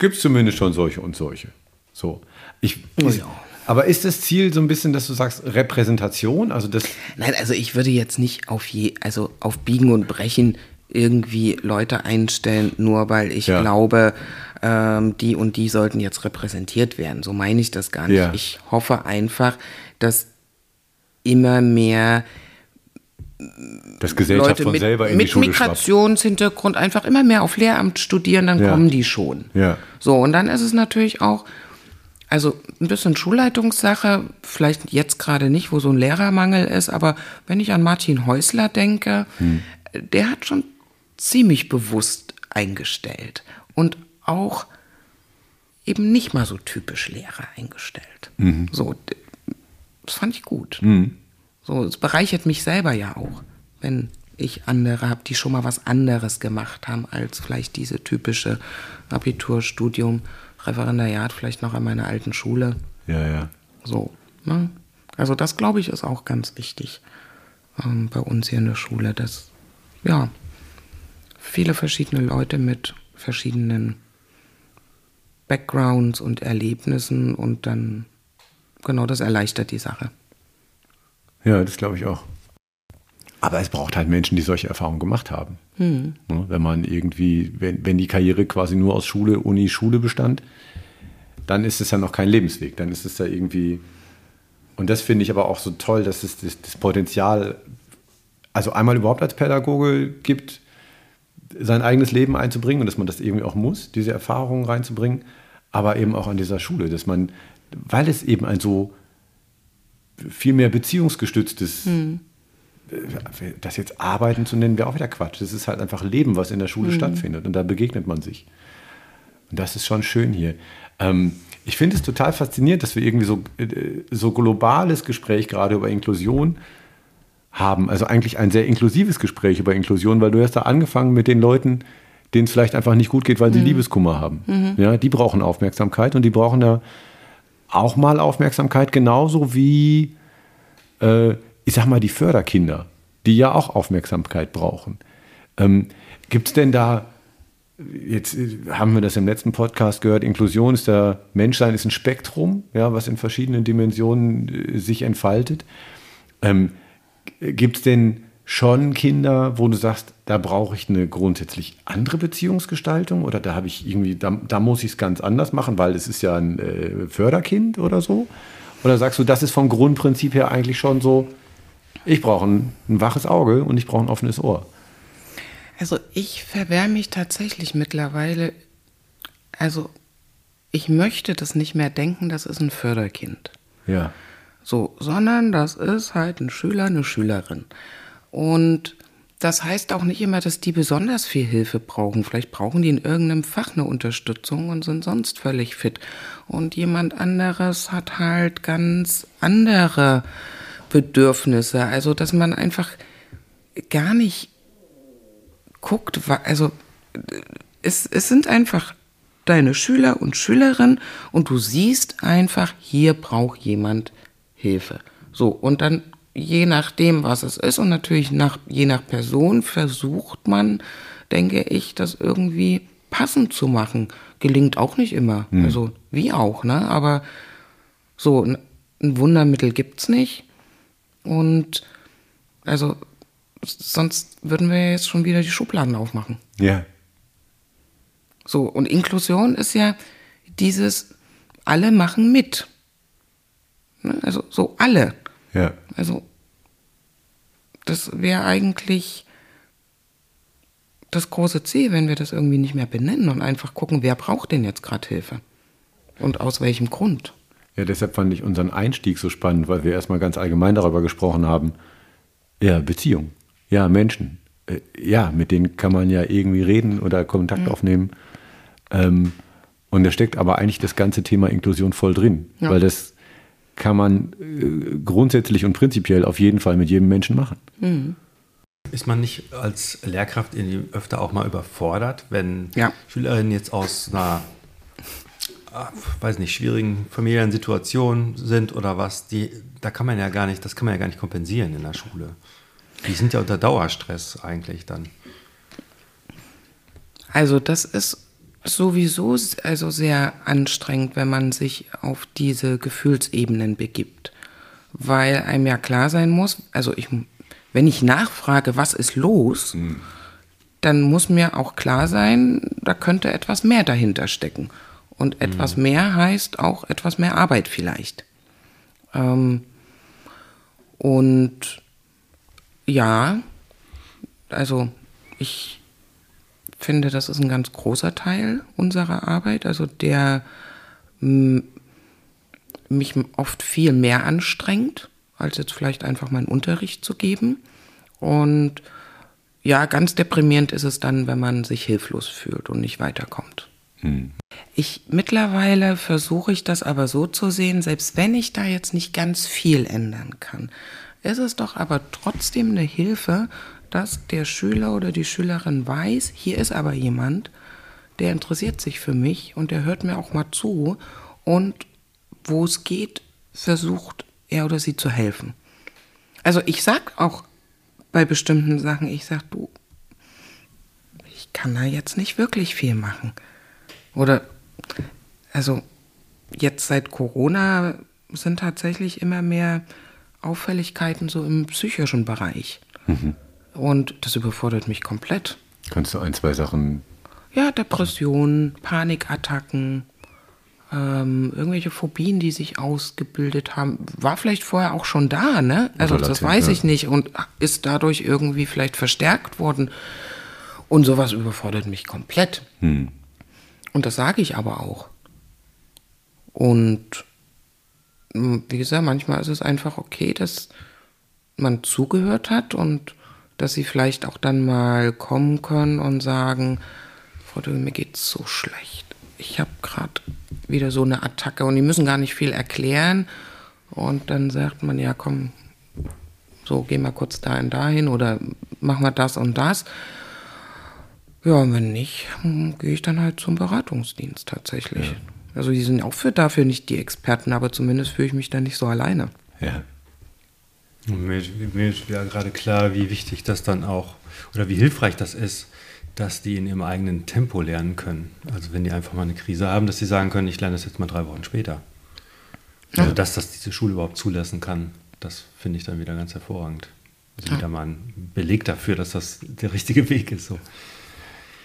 es zumindest schon solche und solche. So. Ich, ja. Aber ist das Ziel so ein bisschen, dass du sagst, Repräsentation? Also das Nein, also ich würde jetzt nicht auf je, also auf Biegen und Brechen irgendwie Leute einstellen, nur weil ich ja. glaube, ähm, die und die sollten jetzt repräsentiert werden. So meine ich das gar nicht. Ja. Ich hoffe einfach, dass immer mehr das Gesellschaft Leute von mit, selber in mit die Schule schwappt. Migrationshintergrund einfach immer mehr auf Lehramt studieren, dann Ja. kommen die schon. Ja. So, und dann ist es natürlich auch, also ein bisschen Schulleitungssache, vielleicht jetzt gerade nicht, wo so ein Lehrermangel ist, aber wenn ich an Martin Häusler denke, der hat schon ziemlich bewusst eingestellt und auch eben nicht mal so typisch Lehrer eingestellt. So, d- das fand ich gut. So, es bereichert mich selber ja auch, wenn ich andere habe, die schon mal was anderes gemacht haben als vielleicht diese typische Abiturstudium, Referendariat, vielleicht noch an meiner alten Schule. Ja, ja. So, ne? Also das glaube ich ist auch ganz wichtig ähm, bei uns hier in der Schule, dass ja viele verschiedene Leute mit verschiedenen Backgrounds und Erlebnissen und dann genau das erleichtert die Sache. Ja, das glaube ich auch. Aber es braucht halt Menschen, die solche Erfahrungen gemacht haben. Ne, Wenn man irgendwie, wenn, wenn die Karriere quasi nur aus Schule, Uni, Schule bestand, dann ist es ja noch kein Lebensweg. Dann ist es ja irgendwie. Und das finde ich aber auch so toll, dass es das, das Potenzial, also einmal überhaupt als Pädagoge gibt, sein eigenes Leben einzubringen und dass man das irgendwie auch muss, diese Erfahrungen reinzubringen, aber eben auch an dieser Schule, dass man, weil es eben ein so viel mehr beziehungsgestütztes, äh, das jetzt Arbeiten zu nennen, wäre auch wieder Quatsch. Das ist halt einfach Leben, was in der Schule stattfindet und da begegnet man sich. Und das ist schon schön hier. Ähm, ich finde es total faszinierend, dass wir irgendwie so, äh, so globales Gespräch gerade über Inklusion haben. Also eigentlich ein sehr inklusives Gespräch über Inklusion, weil du hast da angefangen mit den Leuten, denen es vielleicht einfach nicht gut geht, weil sie Liebeskummer haben. Ja, die brauchen Aufmerksamkeit und die brauchen da auch mal Aufmerksamkeit, genauso wie, äh, ich sag mal, die Förderkinder, die ja auch Aufmerksamkeit brauchen. Ähm, Gibt es denn da, jetzt äh, haben wir das im letzten Podcast gehört, Inklusion ist der Menschsein ist ein Spektrum, ja, was in verschiedenen Dimensionen äh, sich entfaltet. Ähm, Gibt es denn schon Kinder, wo du sagst, da brauche ich eine grundsätzlich andere Beziehungsgestaltung oder da habe ich irgendwie, da, da muss ich es ganz anders machen, weil es ist ja ein äh, Förderkind oder so? Oder sagst du, das ist vom Grundprinzip her eigentlich schon so, ich brauche ein, ein waches Auge und ich brauche ein offenes Ohr? Also ich verwehre mich tatsächlich mittlerweile, also ich möchte das nicht mehr denken, das ist ein Förderkind. Ja. So, sondern das ist halt ein Schüler, eine Schülerin. Und das heißt auch nicht immer, dass die besonders viel Hilfe brauchen. Vielleicht brauchen die in irgendeinem Fach eine Unterstützung und sind sonst völlig fit. Und jemand anderes hat halt ganz andere Bedürfnisse. Also, dass man einfach gar nicht guckt, also es, es sind einfach deine Schüler und Schülerinnen und du siehst einfach, hier braucht jemand Hilfe. So, und dann je nachdem, was es ist und natürlich nach, je nach Person versucht man, denke ich, das irgendwie passend zu machen. Gelingt auch nicht immer. Also, wie auch, ne? Aber so, ein ein Wundermittel gibt's nicht. Und also, sonst würden wir jetzt schon wieder die Schubladen aufmachen. Ja. So, und Inklusion ist ja dieses, alle machen mit. Ne? Also so alle. Ja. Also das wäre eigentlich das große Ziel, wenn wir das irgendwie nicht mehr benennen und einfach gucken, wer braucht denn jetzt gerade Hilfe und aus welchem Grund. Ja, deshalb fand ich unseren Einstieg so spannend, weil wir erstmal ganz allgemein darüber gesprochen haben. Ja, Beziehung. Ja, Menschen. Äh, Ja, mit denen kann man ja irgendwie reden oder Kontakt aufnehmen. Ähm, und da steckt aber eigentlich das ganze Thema Inklusion voll drin, Ja. weil das kann man äh, grundsätzlich und prinzipiell auf jeden Fall mit jedem Menschen machen. Ist man nicht als Lehrkraft öfter auch mal überfordert, wenn Ja. Schülerinnen jetzt aus einer, ah, weiß nicht, schwierigen familiären Situation sind oder was, die, da kann man ja gar nicht, das kann man ja gar nicht kompensieren in der Schule. Die sind ja unter Dauerstress eigentlich dann. Also das ist sowieso also sehr anstrengend, wenn man sich auf diese Gefühlsebenen begibt, weil einem ja klar sein muss, also ich, wenn ich nachfrage, was ist los, dann muss mir auch klar sein, da könnte etwas mehr dahinter stecken. Und etwas mehr heißt auch etwas mehr Arbeit vielleicht. Ähm, und Ja, also ich finde, das ist ein ganz großer Teil unserer Arbeit, also der m, mich oft viel mehr anstrengt, als jetzt vielleicht einfach meinen Unterricht zu geben. Und ja, ganz deprimierend ist es dann, wenn man sich hilflos fühlt und nicht weiterkommt. Hm. Ich mittlerweile versuche ich das aber so zu sehen, selbst wenn ich da jetzt nicht ganz viel ändern kann, ist es doch aber trotzdem eine Hilfe, dass der Schüler oder die Schülerin weiß, hier ist aber jemand, der interessiert sich für mich und der hört mir auch mal zu und wo es geht, versucht er oder sie zu helfen. Also ich sag auch bei bestimmten Sachen, ich sag, du, ich kann da jetzt nicht wirklich viel machen. Oder, also jetzt seit Corona sind tatsächlich immer mehr Auffälligkeiten so im psychischen Bereich. Mhm. Und das überfordert mich komplett. Kannst du ein, zwei Sachen. Ja, Depressionen, Panikattacken, ähm, irgendwelche Phobien, die sich ausgebildet haben, war vielleicht vorher auch schon da, ne? Also das weiß ich nicht und ist dadurch irgendwie vielleicht verstärkt worden. Und sowas überfordert mich komplett. Hm. Und das sage ich aber auch. Und hm, wie gesagt, manchmal ist es einfach okay, dass man zugehört hat und dass sie vielleicht auch dann mal kommen können und sagen, Frau Dögel, mir geht's so schlecht. Ich habe gerade wieder so eine Attacke und die müssen gar nicht viel erklären. Und dann sagt man, ja, komm, so geh mal kurz dahin, dahin oder machen wir das und das. Ja, und wenn nicht, gehe ich dann halt zum Beratungsdienst tatsächlich. Ja. Also die sind auch für dafür nicht die Experten, aber zumindest fühle ich mich dann nicht so alleine. Ja. Mir, mir ist ja gerade klar, wie wichtig das dann auch oder wie hilfreich das ist, dass die in ihrem eigenen Tempo lernen können. Also wenn die einfach mal eine Krise haben, dass sie sagen können, ich lerne das jetzt mal drei Wochen später. Also dass das diese Schule überhaupt zulassen kann, das finde ich dann wieder ganz hervorragend. Also wieder mal ein Beleg dafür, dass das der richtige Weg ist. So.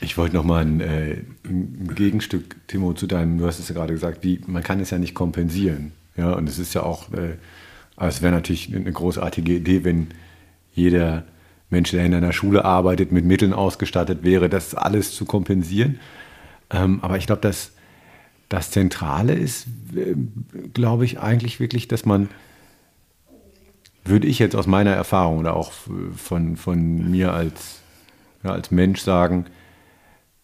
Ich wollte noch mal ein, äh, ein, Gegenstück, Timo, zu deinem, du hast es ja gerade gesagt, wie, man kann es ja nicht kompensieren. Ja, und es ist ja auch, äh, es wäre natürlich eine großartige Idee, wenn jeder Mensch, der in einer Schule arbeitet, mit Mitteln ausgestattet wäre, das alles zu kompensieren. Ähm, aber ich glaube, dass das Zentrale ist, äh, glaube ich, eigentlich wirklich, dass man, würde ich jetzt aus meiner Erfahrung oder auch von, von mir als, ja, als Mensch sagen,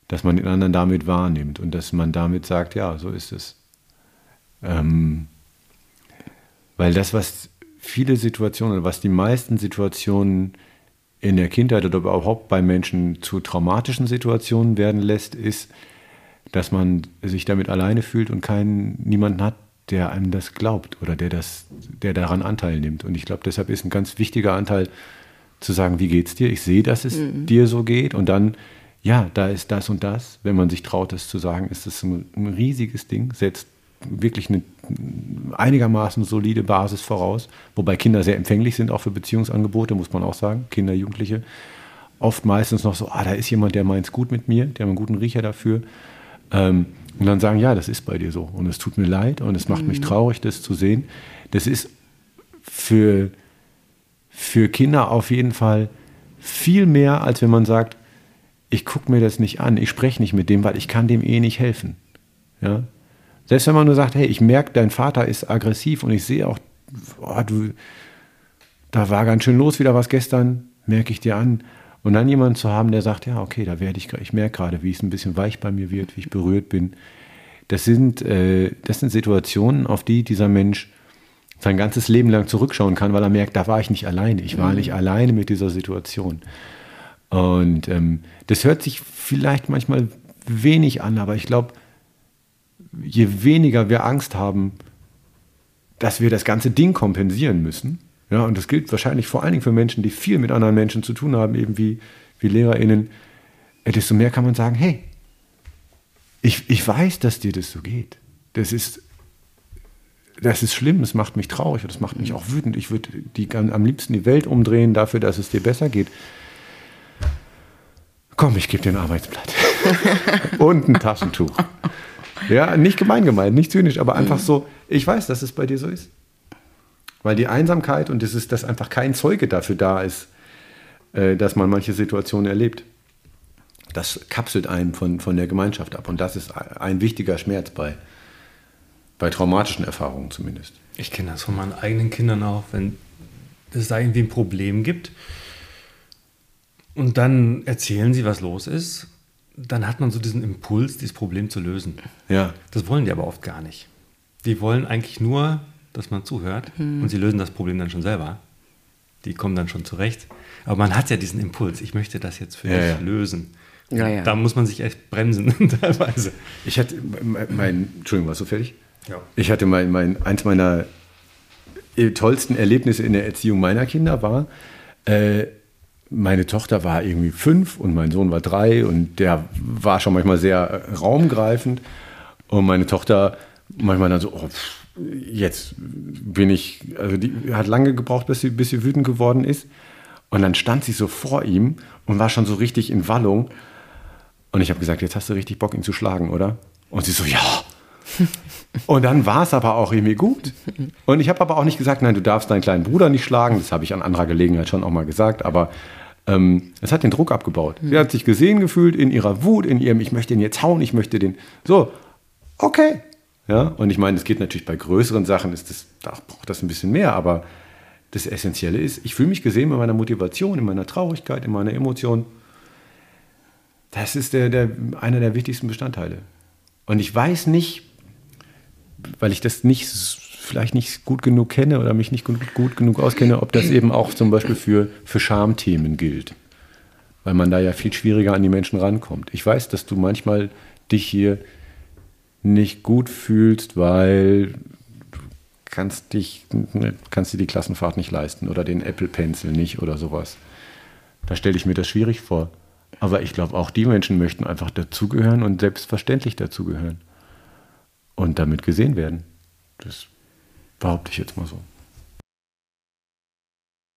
dass man den anderen damit wahrnimmt und dass man damit sagt, ja, so ist es. Ähm, weil das, was viele Situationen, was die meisten Situationen in der Kindheit oder überhaupt bei Menschen zu traumatischen Situationen werden lässt, ist, dass man sich damit alleine fühlt und keinen, niemanden hat, der einem das glaubt oder der, das, der daran Anteil nimmt. Und ich glaube, deshalb ist ein ganz wichtiger Anteil zu sagen, wie geht's dir? Ich sehe, dass es mhm. dir so geht. Und dann, ja, da ist das und das. Wenn man sich traut, das zu sagen, ist das ein, ein riesiges Ding, setzt wirklich eine einigermaßen solide Basis voraus, wobei Kinder sehr empfänglich sind auch für Beziehungsangebote, muss man auch sagen, Kinder, Jugendliche. Oft meistens noch so, ah, da ist jemand, der meint es gut mit mir, der hat einen guten Riecher dafür. Ähm, und dann sagen, ja, das ist bei dir so und es tut mir leid und es macht mhm. mich traurig, das zu sehen. Das ist für, für Kinder auf jeden Fall viel mehr, als wenn man sagt, ich gucke mir das nicht an, ich spreche nicht mit dem, weil ich kann dem eh nicht helfen. Ja? Selbst wenn man nur sagt, hey, ich merke, dein Vater ist aggressiv und ich sehe auch, oh, du, da war ganz schön los wieder was gestern, merke ich dir an. Und dann jemanden zu haben, der sagt, ja, okay, da werde ich, ich merke gerade, wie es ein bisschen weich bei mir wird, wie ich berührt bin. Das sind, äh, das sind Situationen, auf die dieser Mensch sein ganzes Leben lang zurückschauen kann, weil er merkt, da war ich nicht alleine. Ich war mhm. nicht alleine mit dieser Situation. Und ähm, das hört sich vielleicht manchmal wenig an, aber ich glaube, je weniger wir Angst haben, dass wir das ganze Ding kompensieren müssen, ja, und das gilt wahrscheinlich vor allen Dingen für Menschen, die viel mit anderen Menschen zu tun haben, eben wie, wie LehrerInnen, äh, desto mehr kann man sagen, hey, ich, ich weiß, dass dir das so geht. Das ist, das ist schlimm, es macht mich traurig und es macht mich auch wütend. Ich würde die, am liebsten die Welt umdrehen dafür, dass es dir besser geht. Komm, ich gebe dir ein Arbeitsblatt und ein Taschentuch. Ja, nicht gemein gemeint, nicht zynisch, aber einfach so, ich weiß, dass es bei dir so ist. Weil die Einsamkeit und das ist, dass einfach kein Zeuge dafür da ist, äh, dass man manche Situationen erlebt. Das kapselt einen von, von der Gemeinschaft ab. Und das ist ein wichtiger Schmerz bei, bei traumatischen Erfahrungen zumindest. Ich kenne das von meinen eigenen Kindern auch, wenn es da irgendwie ein Problem gibt und dann erzählen sie, was los ist, dann hat man so diesen Impuls, dieses Problem zu lösen. Ja. Das wollen die aber oft gar nicht. Die wollen eigentlich nur, dass man zuhört hm. und sie lösen das Problem dann schon selber. Die kommen dann schon zurecht. Aber man hat ja diesen Impuls, ich möchte das jetzt für Ja, dich ja. lösen. Ja, ja. Da muss man sich echt bremsen teilweise. Ich hatte mein, mein Entschuldigung, warst du fertig? Ja. Ich hatte mein, mein, eins meiner äh, tollsten Erlebnisse in der Erziehung meiner Kinder war, äh, meine Tochter war irgendwie fünf und mein Sohn war drei und der war schon manchmal sehr äh, raumgreifend. Und meine Tochter manchmal dann so, oh, jetzt bin ich, also die hat lange gebraucht, bis sie, bis sie wütend geworden ist. Und dann stand sie so vor ihm und war schon so richtig in Wallung. Und ich habe gesagt, jetzt hast du richtig Bock, ihn zu schlagen, oder? Und sie so, ja. Und dann war es aber auch irgendwie gut. Und ich habe aber auch nicht gesagt, nein, du darfst deinen kleinen Bruder nicht schlagen. Das habe ich an anderer Gelegenheit schon auch mal gesagt. Aber ähm, es hat den Druck abgebaut. Sie hat sich gesehen gefühlt in ihrer Wut, in ihrem, ich möchte ihn jetzt hauen, ich möchte den. So, okay. Ja, und ich meine, es geht natürlich bei größeren Sachen, ist das, da braucht das ein bisschen mehr. Aber das Essentielle ist, ich fühle mich gesehen in meiner Motivation, in meiner Traurigkeit, in meiner Emotion. Das ist der, der, einer der wichtigsten Bestandteile. Und ich weiß nicht, weil ich das nicht vielleicht nicht gut genug kenne oder mich nicht gut, gut genug auskenne, ob das eben auch zum Beispiel für, für Schamthemen gilt. Weil man da ja viel schwieriger an die Menschen rankommt. Ich weiß, dass du manchmal dich hier nicht gut fühlst, weil du kannst dich kannst dir die Klassenfahrt nicht leisten oder den Apple Pencil nicht oder sowas. Da stelle ich mir das schwierig vor. Aber ich glaube, auch die Menschen möchten einfach dazugehören und selbstverständlich dazugehören. Und damit gesehen werden. Das behaupte ich jetzt mal so.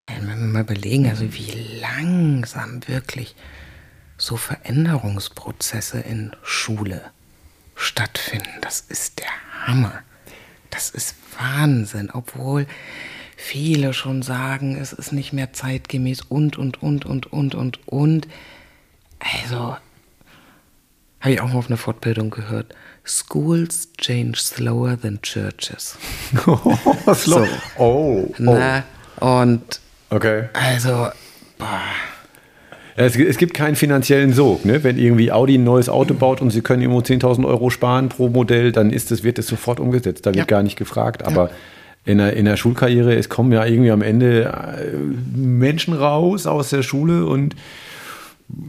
Wenn wir mal überlegen, also wie langsam wirklich so Veränderungsprozesse in Schule stattfinden, das ist der Hammer. Das ist Wahnsinn, obwohl viele schon sagen, es ist nicht mehr zeitgemäß und, und, und, und, und, und, und. Also, habe ich auch mal auf einer Fortbildung gehört. Schools change slower than churches. oh, slow. oh, oh. Na, und Okay. also, boah. Ja, Es, es gibt keinen finanziellen Sog. Ne? Wenn irgendwie Audi ein neues Auto baut und sie können irgendwo 10.000 Euro sparen pro Modell, dann ist es, wird es sofort umgesetzt. Da wird Ja. gar nicht gefragt. Aber in, der, in der Schulkarriere, es kommen ja irgendwie am Ende äh, Menschen raus aus der Schule und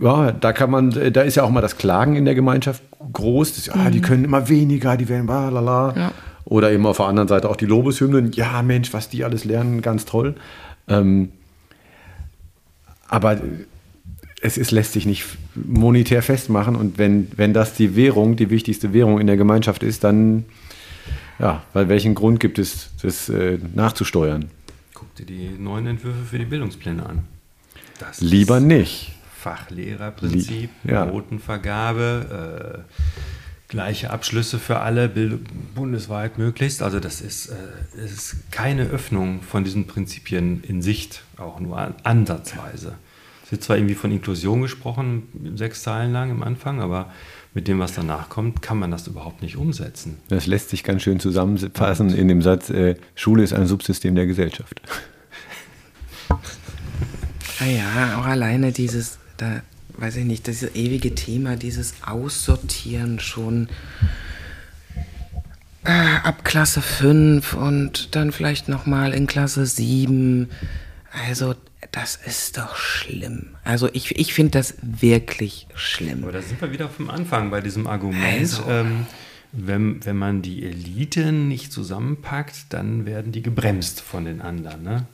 ja, da kann man, da ist ja auch mal das Klagen in der Gemeinschaft groß. Das, ja, die können immer weniger, die werden balala. Ja. Oder eben auf der anderen Seite auch die Lobeshymnen. Ja, Mensch, was die alles lernen, ganz toll. Ähm, aber es ist, lässt sich nicht monetär festmachen. Und wenn, wenn das die Währung, die wichtigste Währung in der Gemeinschaft ist, dann, ja, weil welchen Grund gibt es, das äh, nachzusteuern? Guck dir die neuen Entwürfe für die Bildungspläne an. Das Lieber nicht. Fachlehrerprinzip, ja. Notenvergabe, äh, gleiche Abschlüsse für alle, bundesweit möglichst. Also das ist, äh, es ist keine Öffnung von diesen Prinzipien in Sicht, auch nur an, ansatzweise. Es wird zwar irgendwie von Inklusion gesprochen, sechs Zeilen lang im Anfang, aber mit dem, was danach kommt, kann man das überhaupt nicht umsetzen. Das lässt sich ganz schön zusammenfassen in dem Satz, äh, Schule ist ein Subsystem der Gesellschaft. Naja, auch alleine dieses, da weiß ich nicht, dieses ewige Thema, dieses Aussortieren schon äh, ab Klasse 5 und dann vielleicht nochmal in Klasse 7. Also, das ist doch schlimm. Also, ich, ich finde das wirklich schlimm. Aber da sind wir wieder vom Anfang bei diesem Argument. Also. Ähm, wenn, wenn man die Eliten nicht zusammenpackt, dann werden die gebremst von den anderen. Ne?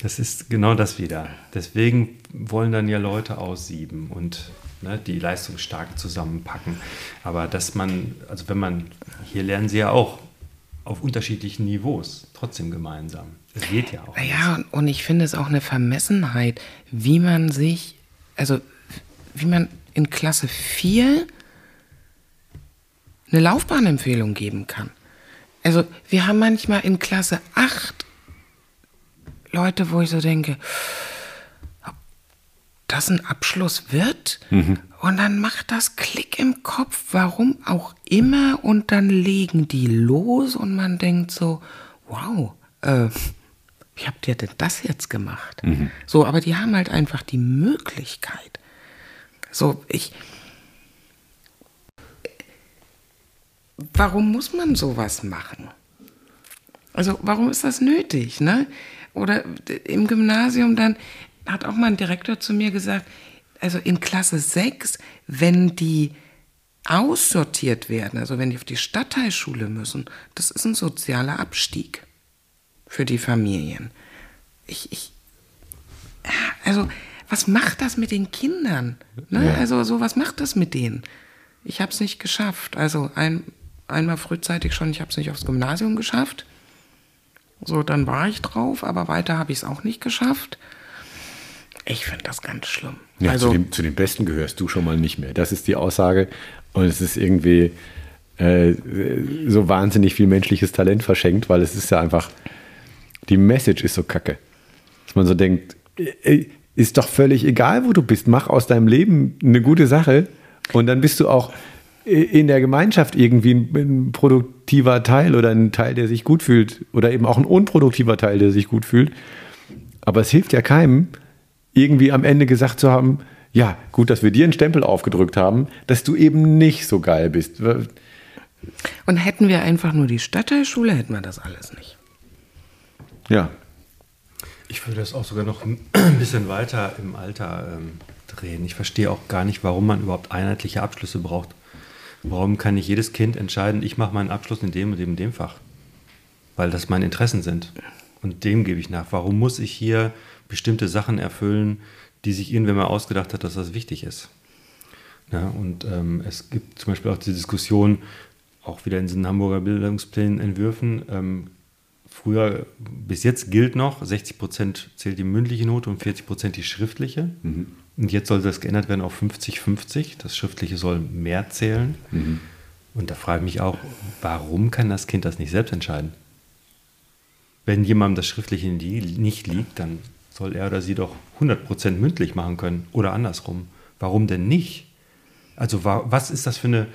Das ist genau das wieder. Deswegen wollen dann ja Leute aussieben und ne, die Leistungsstarken zusammenpacken. Aber dass man, also wenn man, hier lernen sie ja auch auf unterschiedlichen Niveaus, trotzdem gemeinsam. Es geht ja auch. Naja, und, und ich finde es auch eine Vermessenheit, wie man sich, also wie man in Klasse 4 eine Laufbahnempfehlung geben kann. Also wir haben manchmal in Klasse 8 Leute, wo ich so denke, das ein Abschluss wird? Und dann macht das Klick im Kopf, warum auch immer, und dann legen die los und man denkt so, wow, äh, wie habt ihr denn das jetzt gemacht? So, aber die haben halt einfach die Möglichkeit. So, ich. Warum muss man sowas machen? Also, warum ist das nötig, ne? Oder im Gymnasium dann hat auch mal ein Direktor zu mir gesagt, also in Klasse 6, wenn die aussortiert werden, also wenn die auf die Stadtteilschule müssen, das ist ein sozialer Abstieg für die Familien. Ich, ich, also, was macht das mit den Kindern? Ne? Ja. Also, so, was macht das mit denen? Ich habe es nicht geschafft. Also, ein, einmal frühzeitig schon, ich habe es nicht aufs Gymnasium geschafft. So, dann war ich drauf, aber weiter habe ich es auch nicht geschafft. Ich finde das ganz schlimm. Ja, also, zu, dem, zu den Besten gehörst du schon mal nicht mehr. Das ist die Aussage. Und es ist irgendwie äh, so wahnsinnig viel menschliches Talent verschenkt, weil es ist ja einfach, die Message ist so kacke. Dass man so denkt, äh, ist doch völlig egal, wo du bist. Mach aus deinem Leben eine gute Sache und dann bist du auch in der Gemeinschaft irgendwie ein, ein produktiver Teil oder ein Teil, der sich gut fühlt oder eben auch ein unproduktiver Teil, der sich gut fühlt. Aber es hilft ja keinem, irgendwie am Ende gesagt zu haben, ja, gut, dass wir dir einen Stempel aufgedrückt haben, dass du eben nicht so geil bist. und hätten wir einfach nur die Stadtteilschule, hätten wir das alles nicht. Ja, Ich würde das auch sogar noch ein bisschen weiter im Alter ähm, drehen. Ich verstehe auch gar nicht, warum man überhaupt einheitliche Abschlüsse braucht. Warum kann nicht jedes Kind entscheiden, ich mache meinen Abschluss in dem und dem und dem Fach? Weil das meine Interessen sind. Und dem gebe ich nach. Warum muss ich hier bestimmte Sachen erfüllen, die sich irgendwer mal ausgedacht hat, dass das wichtig ist? Ja, und ähm, es gibt zum Beispiel auch die Diskussion, auch wieder in diesen Hamburger Bildungsplänen, Entwürfen, ähm, früher, bis jetzt gilt noch, 60 Prozent zählt die mündliche Note und 40 Prozent die schriftliche. Und jetzt soll das geändert werden auf 50-50. Das Schriftliche soll mehr zählen. Und da frage ich mich auch, warum kann das Kind das nicht selbst entscheiden? Wenn jemandem das Schriftliche nicht liegt, dann soll er oder sie doch 100% mündlich machen können oder andersrum. Warum denn nicht? Also was ist das für eine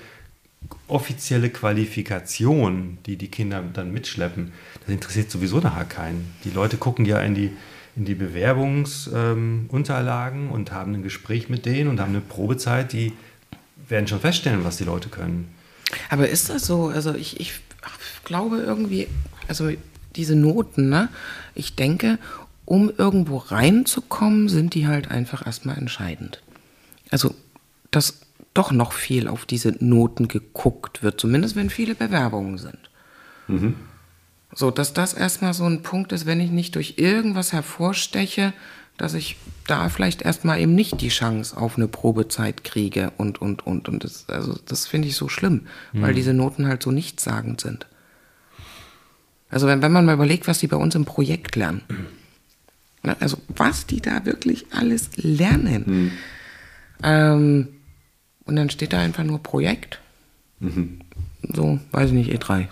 offizielle Qualifikation, die die Kinder dann mitschleppen? Das interessiert sowieso nachher keinen. Die Leute gucken ja in die, in die Bewerbungsunterlagen ähm, und haben ein Gespräch mit denen und haben eine Probezeit, die werden schon feststellen, was die Leute können. Aber ist das so? Also ich, ich glaube irgendwie, also diese Noten, ne? Ich denke, um irgendwo reinzukommen, sind die halt einfach erstmal entscheidend. Also, dass doch noch viel auf diese Noten geguckt wird, zumindest wenn viele Bewerbungen sind. Mhm. So, dass das erstmal so ein Punkt ist, wenn ich nicht durch irgendwas hervorsteche, dass ich da vielleicht erstmal eben nicht die Chance auf eine Probezeit kriege und, und, und. Und das, also das finde ich so schlimm, mhm. weil diese Noten halt so nichtssagend sind. Also wenn, wenn man mal überlegt, was die bei uns im Projekt lernen. Also was die da wirklich alles lernen. Mhm. Ähm, und dann steht da einfach nur Projekt. Mhm. So, weiß ich nicht, E3.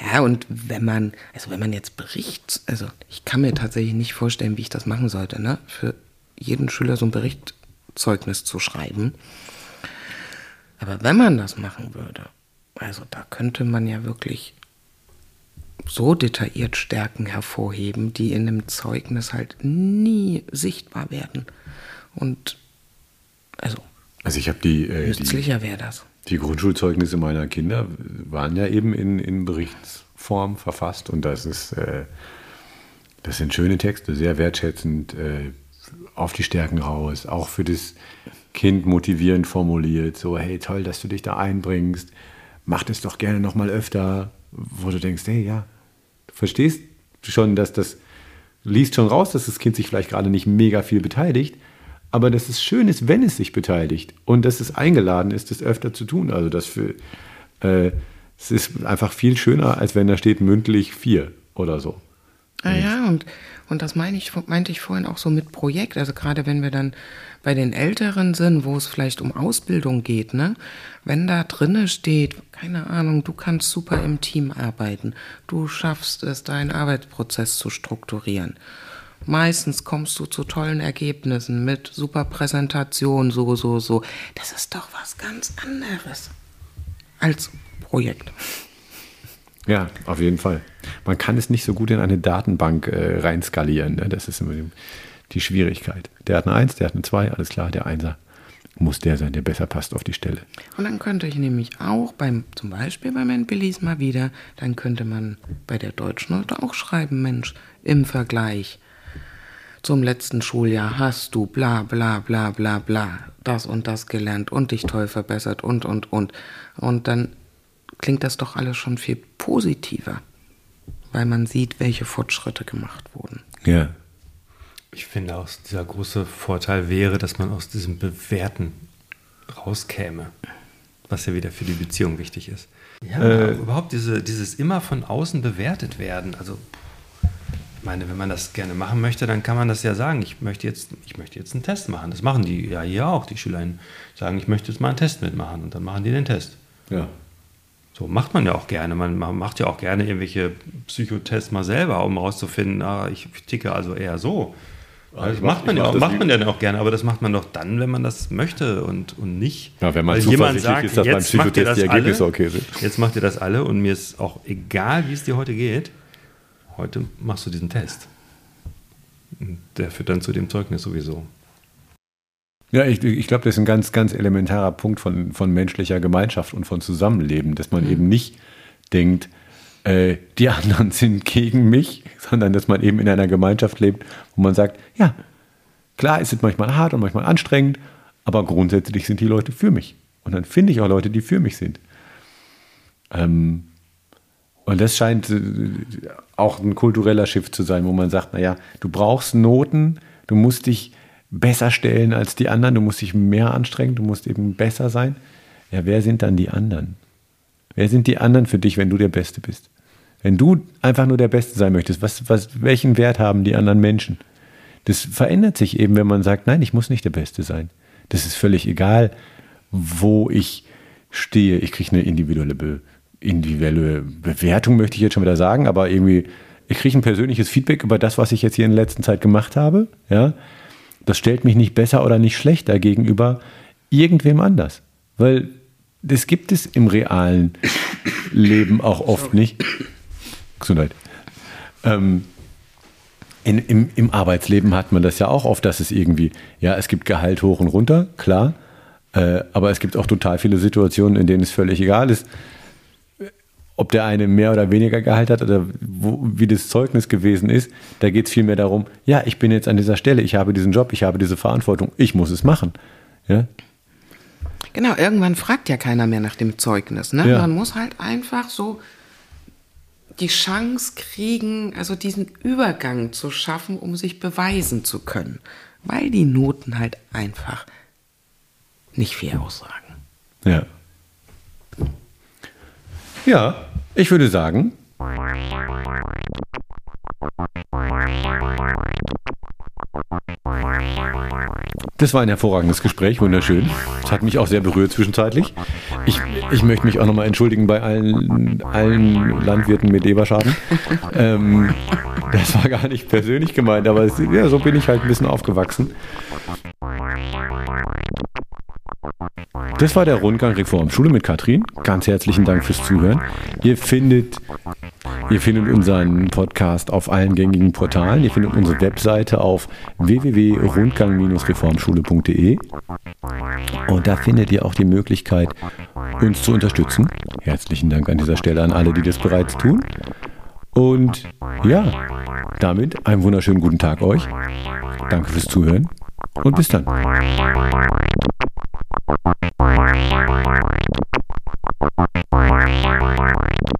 Ja, und wenn man, also wenn man jetzt Bericht, also ich kann mir tatsächlich nicht vorstellen, wie ich das machen sollte, ne? Für jeden Schüler so ein Berichtszeugnis zu schreiben. Aber wenn man das machen würde, also da könnte man ja wirklich so detailliert Stärken hervorheben, die in einem Zeugnis halt nie sichtbar werden. Und also, also ich habe die, äh, nützlicher wäre das. Die Grundschulzeugnisse meiner Kinder waren ja eben in, in Berichtsform verfasst und das ist, äh, das sind schöne Texte, sehr wertschätzend äh, auf die Stärken raus, auch für das Kind motivierend formuliert, so hey toll, dass du dich da einbringst, mach das doch gerne noch mal öfter, wo du denkst, hey ja, du verstehst schon, dass das liest schon raus, dass das Kind sich vielleicht gerade nicht mega viel beteiligt, aber dass es schön ist, wenn es sich beteiligt und dass es eingeladen ist, das öfter zu tun. Also das für äh, es ist einfach viel schöner, als wenn da steht mündlich vier oder so. Ah ja, und, und das meine ich, meinte ich vorhin auch so mit Projekt. Also gerade wenn wir dann bei den Älteren sind, wo es vielleicht um Ausbildung geht, ne? Wenn da drinne steht, keine Ahnung, du kannst super im Team arbeiten, du schaffst es, deinen Arbeitsprozess zu strukturieren. Meistens kommst du zu tollen Ergebnissen mit super Präsentation, so, so, so. Das ist doch was ganz anderes als Projekt. Ja, auf jeden Fall. Man kann es nicht so gut in eine Datenbank äh, reinskalieren. Ne? Das ist immer die, Schwierigkeit. Der hat eine 1, der hat eine 2, alles klar, der Einser muss der sein, der besser passt auf die Stelle. Und dann könnte ich nämlich auch beim, zum Beispiel beim Entbillis mal wieder, dann könnte man bei der Deutschnote auch schreiben, Mensch, im Vergleich zum letzten Schuljahr hast du bla bla bla bla bla das und das gelernt und dich toll verbessert und und und. Und dann klingt das doch alles schon viel positiver, weil man sieht, welche Fortschritte gemacht wurden. Ja. Ich finde auch, dieser große Vorteil wäre, dass man aus diesem Bewerten rauskäme, was ja wieder für die Beziehung wichtig ist. Ja, äh, überhaupt diese, dieses immer von außen bewertet werden. Also, ich meine, wenn man das gerne machen möchte, dann kann man das ja sagen. Ich möchte jetzt, ich möchte jetzt einen Test machen. Das machen die ja hier auch. Die Schüler sagen, ich möchte jetzt mal einen Test mitmachen und dann machen die den Test. Ja. So macht man ja auch gerne. Man macht ja auch gerne irgendwelche Psychotests mal selber, um herauszufinden, ah, ich ticke also eher so. Also das macht man ja auch, macht man ja auch gerne, aber das macht man doch dann, wenn man das möchte und, und nicht. Ja, wenn man weil jemand sagt, ist, dass beim Psychotest die Ergebnisse okay sind. Jetzt macht ihr das alle und mir ist auch egal, wie es dir heute geht. Heute machst du diesen Test. Der führt dann zu dem Zeugnis sowieso. Ja, ich, ich glaube, das ist ein ganz, ganz elementarer Punkt von, von menschlicher Gemeinschaft und von Zusammenleben, dass man mhm. eben nicht denkt, äh, die anderen sind gegen mich, sondern dass man eben in einer Gemeinschaft lebt, wo man sagt, ja, klar ist es manchmal hart und manchmal anstrengend, aber grundsätzlich sind die Leute für mich. Und dann finde ich auch Leute, die für mich sind. Ähm, und das scheint äh, auch ein kultureller Shift zu sein, wo man sagt, naja, du brauchst Noten, du musst dich besser stellen als die anderen, du musst dich mehr anstrengen, du musst eben besser sein. Ja, wer sind dann die anderen? Wer sind die anderen für dich, wenn du der Beste bist? Wenn du einfach nur der Beste sein möchtest, was, was, welchen Wert haben die anderen Menschen? Das verändert sich eben, wenn man sagt, nein, ich muss nicht der Beste sein. Das ist völlig egal, wo ich stehe. Ich kriege eine individuelle, individuelle Bewertung, möchte ich jetzt schon wieder sagen, aber irgendwie, ich kriege ein persönliches Feedback über das, was ich jetzt hier in der letzten Zeit gemacht habe. Ja? Das stellt mich nicht besser oder nicht schlechter gegenüber irgendwem anders. Weil das gibt es im realen Leben auch oft nicht. Gesundheit. Ähm, in, im, Im Arbeitsleben hat man das ja auch oft, dass es irgendwie, ja, es gibt Gehalt hoch und runter, klar. Äh, aber es gibt auch total viele Situationen, in denen es völlig egal ist, ob der eine mehr oder weniger Gehalt hat oder wo, wie das Zeugnis gewesen ist. Da geht es vielmehr darum, ja, ich bin jetzt an dieser Stelle, ich habe diesen Job, ich habe diese Verantwortung, ich muss es machen. Ja, Genau, irgendwann fragt ja keiner mehr nach dem Zeugnis. Ne? Ja. Man muss halt einfach so die Chance kriegen, also diesen Übergang zu schaffen, um sich beweisen zu können. Weil die Noten halt einfach nicht viel aussagen. Ja. Ja, ich würde sagen, Das war ein hervorragendes Gespräch, wunderschön. Das hat mich auch sehr berührt zwischenzeitlich. Ich, ich möchte mich auch nochmal entschuldigen bei allen, allen Landwirten mit Leberschaden. Ähm, das war gar nicht persönlich gemeint, aber es, ja, so bin ich halt ein bisschen aufgewachsen. Das war der Rundgang Reform Schule mit Katrin. Ganz herzlichen Dank fürs Zuhören. Ihr findet, ihr findet unseren Podcast auf allen gängigen Portalen. Ihr findet unsere Webseite auf www.rundgang-reformschule.de. Und da findet ihr auch die Möglichkeit, uns zu unterstützen. Herzlichen Dank an dieser Stelle an alle, die das bereits tun. Und ja, damit einen wunderschönen guten Tag euch. Danke fürs Zuhören und bis dann. Thank you.